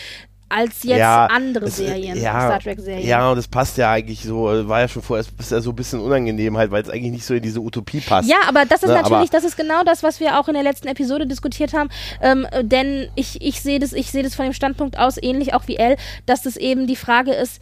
als jetzt Ja, andere es, äh, Serien, ja, Star Trek-Serien. Ja, und das passt ja eigentlich so, äh, war ja schon vorher bisher so ein bisschen unangenehm halt, weil es eigentlich nicht so in diese Utopie passt. Ja, aber das ist Ne, natürlich, das ist genau das, was wir auch in der letzten Episode diskutiert haben. Ähm, äh, denn ich, ich sehe das, ich sehe das von dem Standpunkt aus, ähnlich auch wie Elle, dass das eben die Frage ist,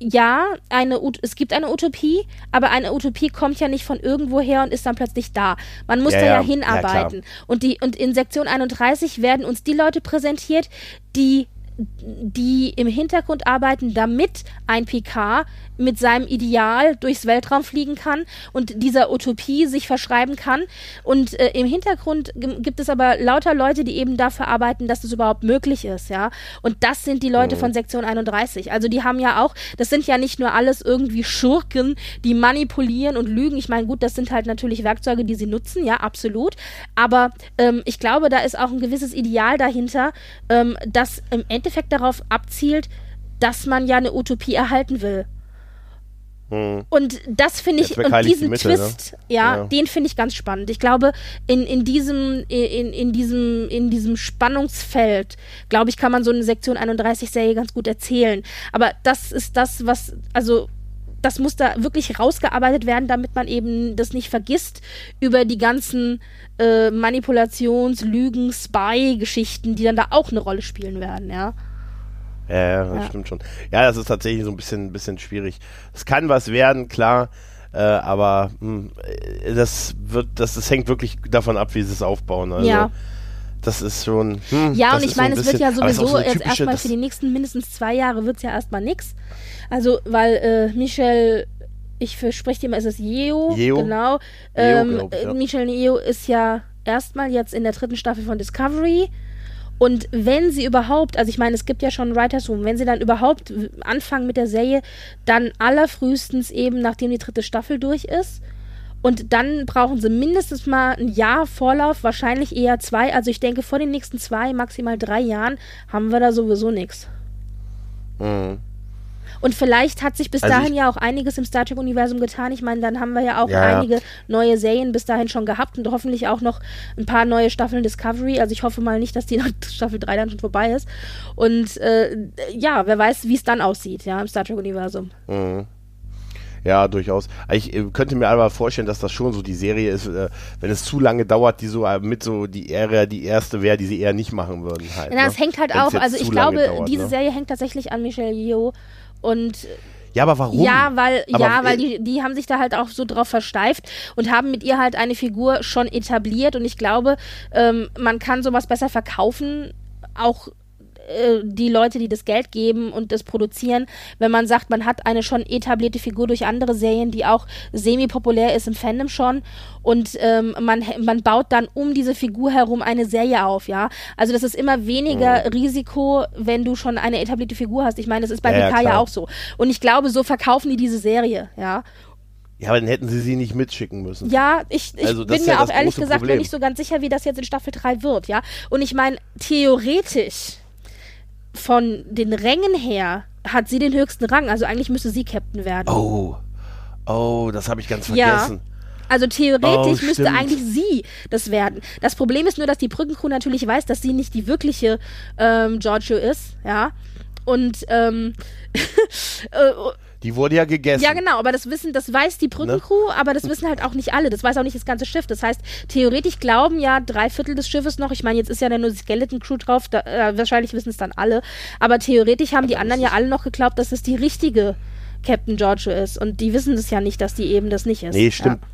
ja, eine, es gibt eine Utopie, aber eine Utopie kommt ja nicht von irgendwo her und ist dann plötzlich da. Man muss Ja, da ja, ja. Ja, hinarbeiten. und, die, und in Sektion 31 werden uns die Leute präsentiert, die die im Hintergrund arbeiten, damit ein PK mit seinem Ideal durchs Weltraum fliegen kann und dieser Utopie sich verschreiben kann. Und äh, im Hintergrund gibt es aber lauter Leute, die eben dafür arbeiten, dass das überhaupt möglich ist, ja. Und das sind die Leute von Sektion 31. Also die haben ja auch, das sind ja nicht nur alles irgendwie Schurken, die manipulieren und lügen. Ich meine, gut, das sind halt natürlich Werkzeuge, die sie nutzen, ja, absolut. Aber ähm, ich glaube, da ist auch ein gewisses Ideal dahinter, ähm, das im Endeffekt darauf abzielt, dass man ja eine Utopie erhalten will. Hm. Und das finde ich, und diesen die Mittel, ne? Twist, ja, Ja. den finde ich ganz spannend. Ich glaube, in, in diesem, in, in diesem, in diesem Spannungsfeld, glaube ich, kann man so eine Sektion 31 Serie ganz gut erzählen. Aber das ist das, was, also, das muss da wirklich rausgearbeitet werden, damit man eben das nicht vergisst über die ganzen äh, Manipulations-, Lügen-, Spy-Geschichten, die dann da auch eine Rolle spielen werden, ja. Ja, das Ja. stimmt schon. Ja, das ist tatsächlich so ein bisschen, bisschen schwierig. Es kann was werden, klar, äh, aber mh, äh, das wird, das, das hängt wirklich davon ab, wie sie es aufbauen. Also, Ja. Das ist schon. Hm, Ja, und ist ich so ein meine, es wird ja ist sowieso so jetzt erstmal für die nächsten mindestens zwei Jahre wird es ja erstmal nix. Also, weil äh, Michel, ich verspreche dir immer, ist es Yeo, Yeo. genau. Yeo, Ähm, glaub ich, ja. äh, Michel Yeo ist ja erstmal jetzt in der dritten Staffel von Discovery. Und wenn sie überhaupt, also ich meine, es gibt ja schon Writers Room, wenn sie dann überhaupt anfangen mit der Serie, dann allerfrühestens eben, nachdem die dritte Staffel durch ist. Und dann brauchen sie mindestens mal ein Jahr Vorlauf, wahrscheinlich eher zwei. Also ich denke, vor den nächsten zwei, maximal drei Jahren haben wir da sowieso nichts. Mhm. Und vielleicht hat sich bis Also dahin ja auch einiges im Star Trek-Universum getan. Ich meine, dann haben wir ja auch Ja, ja. einige neue Serien bis dahin schon gehabt und hoffentlich auch noch ein paar neue Staffeln Discovery. Also ich hoffe mal nicht, dass die [laughs] Staffel 3 dann schon vorbei ist. Und äh, ja, wer weiß, wie es dann aussieht, ja, im Star Trek-Universum. Mhm. Ja, durchaus. Ich äh, könnte mir aber vorstellen, dass das schon so die Serie ist, äh, wenn es zu lange dauert, die so äh, mit so die Ära die erste wäre, die sie eher nicht machen würden halt. Na, ne? es hängt halt Wenn's auch, also ich glaube, dauert, diese ne? Serie hängt tatsächlich an Michelle Yeoh und Ja, aber warum? Ja, weil, Aber, ja, weil die, die haben sich da halt auch so drauf versteift und haben mit ihr halt eine Figur schon etabliert und ich glaube, ähm, man kann sowas besser verkaufen, auch äh, die Leute, die das Geld geben und das produzieren, wenn man sagt, man hat eine schon etablierte Figur durch andere Serien, die auch semi-populär ist im Fandom schon und ähm, man, man baut dann um diese Figur herum eine Serie auf, ja. Also das ist immer weniger Mhm. Risiko, wenn du schon eine etablierte Figur hast. Ich meine, das ist bei Ja, ja, PK ja auch so. Und ich glaube, so verkaufen die diese Serie, ja. Ja, aber dann hätten sie sie nicht mitschicken müssen. Ja, ich, ich Also bin ist ja mir auch ehrlich gesagt Problem. nicht so ganz sicher, wie das jetzt in Staffel 3 wird, ja. Und ich meine, theoretisch von den Rängen her hat sie den höchsten Rang. Also eigentlich müsste sie Captain werden. Oh. Oh, das habe ich ganz Ja. vergessen. Also theoretisch Oh, müsste eigentlich sie das werden. Das Problem ist nur, dass die Brückencrew natürlich weiß, dass sie nicht die wirkliche ähm, Giorgio ist, ja. Und ähm, [laughs] äh, Die wurde ja gegessen. Ja, genau, aber das wissen, das weiß die Brückencrew, ne? aber das wissen halt auch nicht alle. Das weiß auch nicht das ganze Schiff. Das heißt, theoretisch glauben ja drei Viertel des Schiffes noch. Ich meine, jetzt ist ja nur die Skeleton Crew drauf, da, äh, wahrscheinlich wissen es dann alle. Aber theoretisch haben die anderen ja alle noch geglaubt, dass es die richtige Captain Giorgio ist. Und die wissen das ja nicht, dass die eben das nicht ist. Nee, stimmt. Ja.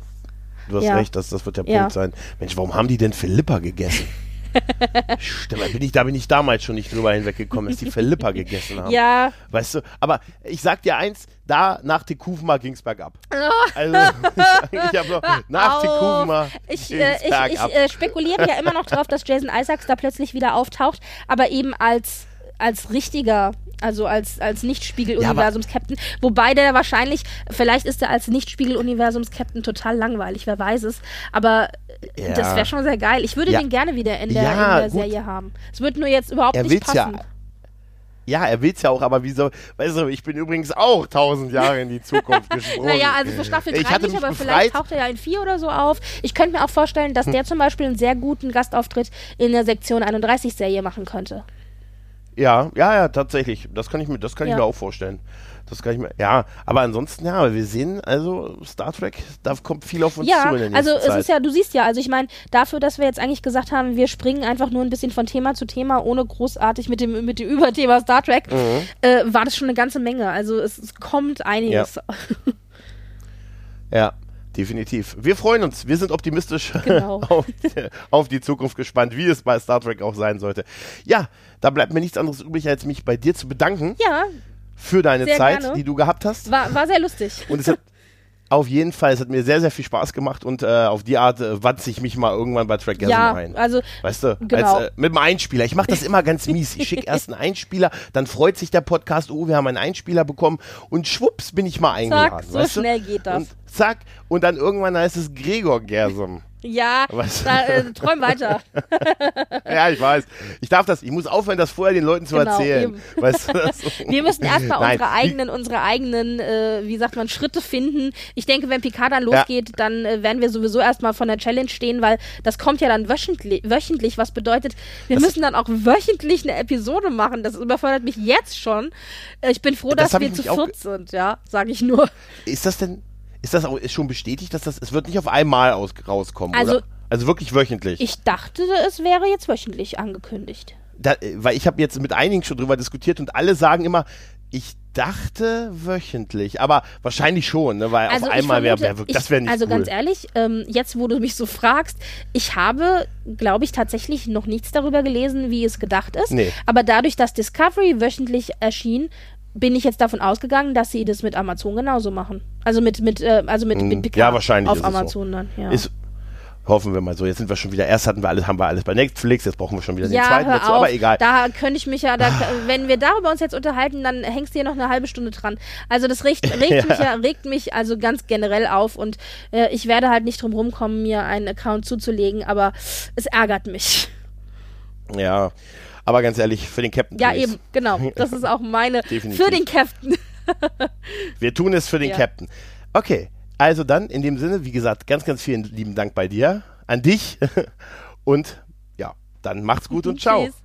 Du hast ja. recht, das, das wird der Punkt ja. sein. Mensch, warum haben die denn Philippa gegessen? [laughs] Stimmt, da bin, ich, da bin ich damals schon nicht drüber hinweggekommen, dass die Philippa gegessen haben. Ja. Weißt du, aber ich sag dir eins, da nach Tekufma ging es bergab. Oh. Also, [laughs] [laughs] ich, ich habe noch nach Tekufma Ich, äh, ich, ich äh, spekuliere ja immer noch drauf, dass Jason Isaacs da plötzlich wieder auftaucht, aber eben als, als richtiger also als, als Nicht-Spiegel-Universums-Captain. Ja, Wobei der wahrscheinlich, vielleicht ist er als Nicht-Spiegel-Universums-Captain total langweilig, wer weiß es. Aber ja. das wäre schon sehr geil. Ich würde ja. den gerne wieder in der, in der Serie haben. Es wird nur jetzt überhaupt er nicht passen. Ja. Ja, er will es ja auch, aber wieso? Weißt du, ich bin übrigens auch tausend Jahre in die Zukunft [laughs] gesprungen. naja, also für Staffel 3 nicht, aber befreit. vielleicht taucht er ja in 4 oder so auf. Ich könnte mir auch vorstellen, dass der zum Beispiel einen sehr guten Gastauftritt in der Sektion 31 Serie machen könnte. Ja, ja, ja, tatsächlich. Das kann ich mir, das kann ja. ich mir auch vorstellen. Das kann ich mir, ja, aber ansonsten, ja, wir sehen, also Star Trek, da kommt viel auf uns ja, zu in der also es ist ja, du siehst ja, also ich meine, dafür, dass wir jetzt eigentlich gesagt haben, wir springen einfach nur ein bisschen von Thema zu Thema, ohne großartig mit dem, mit dem Überthema Star Trek, mhm. äh, war das schon eine ganze Menge. Also es, es kommt einiges. Ja. ja. Definitiv. Wir freuen uns. Wir sind optimistisch [laughs] genau. auf, auf, die Zukunft gespannt, wie es bei Star Trek auch sein sollte. Ja, da bleibt mir nichts anderes übrig, als mich bei dir zu bedanken. Ja. Für deine Zeit, gerne. die du gehabt hast. War, war sehr lustig. Und es hat, auf jeden Fall, es hat mir sehr, sehr viel Spaß gemacht und äh, auf die Art äh, watze ich mich mal irgendwann bei Trackgasm ja, ein. also weißt du, genau. als, äh, mit einem Einspieler. Ich mache das immer ganz mies. Ich schicke erst einen Einspieler, dann freut sich der Podcast, oh, wir haben einen Einspieler bekommen und schwupps bin ich mal eingeladen. Zack, so weißt schnell du? geht das. Und zack, und dann irgendwann heißt es Gregor Gersum. Ja, da, äh, träum weiter. [laughs] ja, ich weiß. Ich darf das, ich muss aufhören, das vorher den Leuten zu genau, erzählen. [laughs] Weißt du, Wir müssen erstmal unsere eigenen, unsere eigenen, äh, wie sagt man, Schritte finden. Ich denke, wenn Picard dann losgeht, ja. dann äh, werden wir sowieso erstmal von der Challenge stehen, weil das kommt ja dann wöchentlich, wöchentlich was bedeutet, wir das müssen dann auch wöchentlich eine Episode machen. Das überfordert mich jetzt schon. Äh, ich bin froh, das dass wir zu viert sind, ja, sage ich nur. Ist das denn ist das auch ist schon bestätigt, dass das, es wird nicht auf einmal aus, rauskommen, also, oder? Also wirklich wöchentlich. Ich dachte, es wäre jetzt wöchentlich angekündigt. Da, weil ich habe jetzt mit einigen schon drüber diskutiert und alle sagen immer, ich dachte wöchentlich, aber wahrscheinlich schon, ne, weil also auf einmal wäre wär, wär, das wäre nicht Also cool. ganz ehrlich, ähm, jetzt wo du mich so fragst, ich habe, glaube ich, tatsächlich noch nichts darüber gelesen, wie es gedacht ist. Nee. Aber dadurch, dass Discovery wöchentlich erschien, bin ich jetzt davon ausgegangen, dass sie das mit Amazon genauso machen. Also mit, mit, äh, also mit, mit Picard ja, wahrscheinlich auf Amazon so. dann. Ja. Ist, hoffen wir mal so. Jetzt sind wir schon wieder, erst hatten wir alles, haben wir alles bei Netflix, jetzt brauchen wir schon wieder ja, den zweiten dazu, aber egal. Da könnte ich mich ja, da, [laughs] wenn wir darüber uns jetzt unterhalten, dann hängst du hier noch eine halbe Stunde dran. Also das regt, [laughs] regt ja. mich ja, regt mich also ganz generell auf und äh, ich werde halt nicht drum rumkommen, mir einen Account zuzulegen, aber es ärgert mich. Ja. Aber ganz ehrlich, für den Captain. Ja, eben, genau. [laughs] Das ist auch meine. Definitiv. Für den Captain. [laughs] Wir tun es für den ja. Captain. Okay, also dann in dem Sinne, wie gesagt, ganz, ganz vielen lieben Dank bei dir, an dich [laughs] und ja, dann macht's gut und ciao. Tschüss.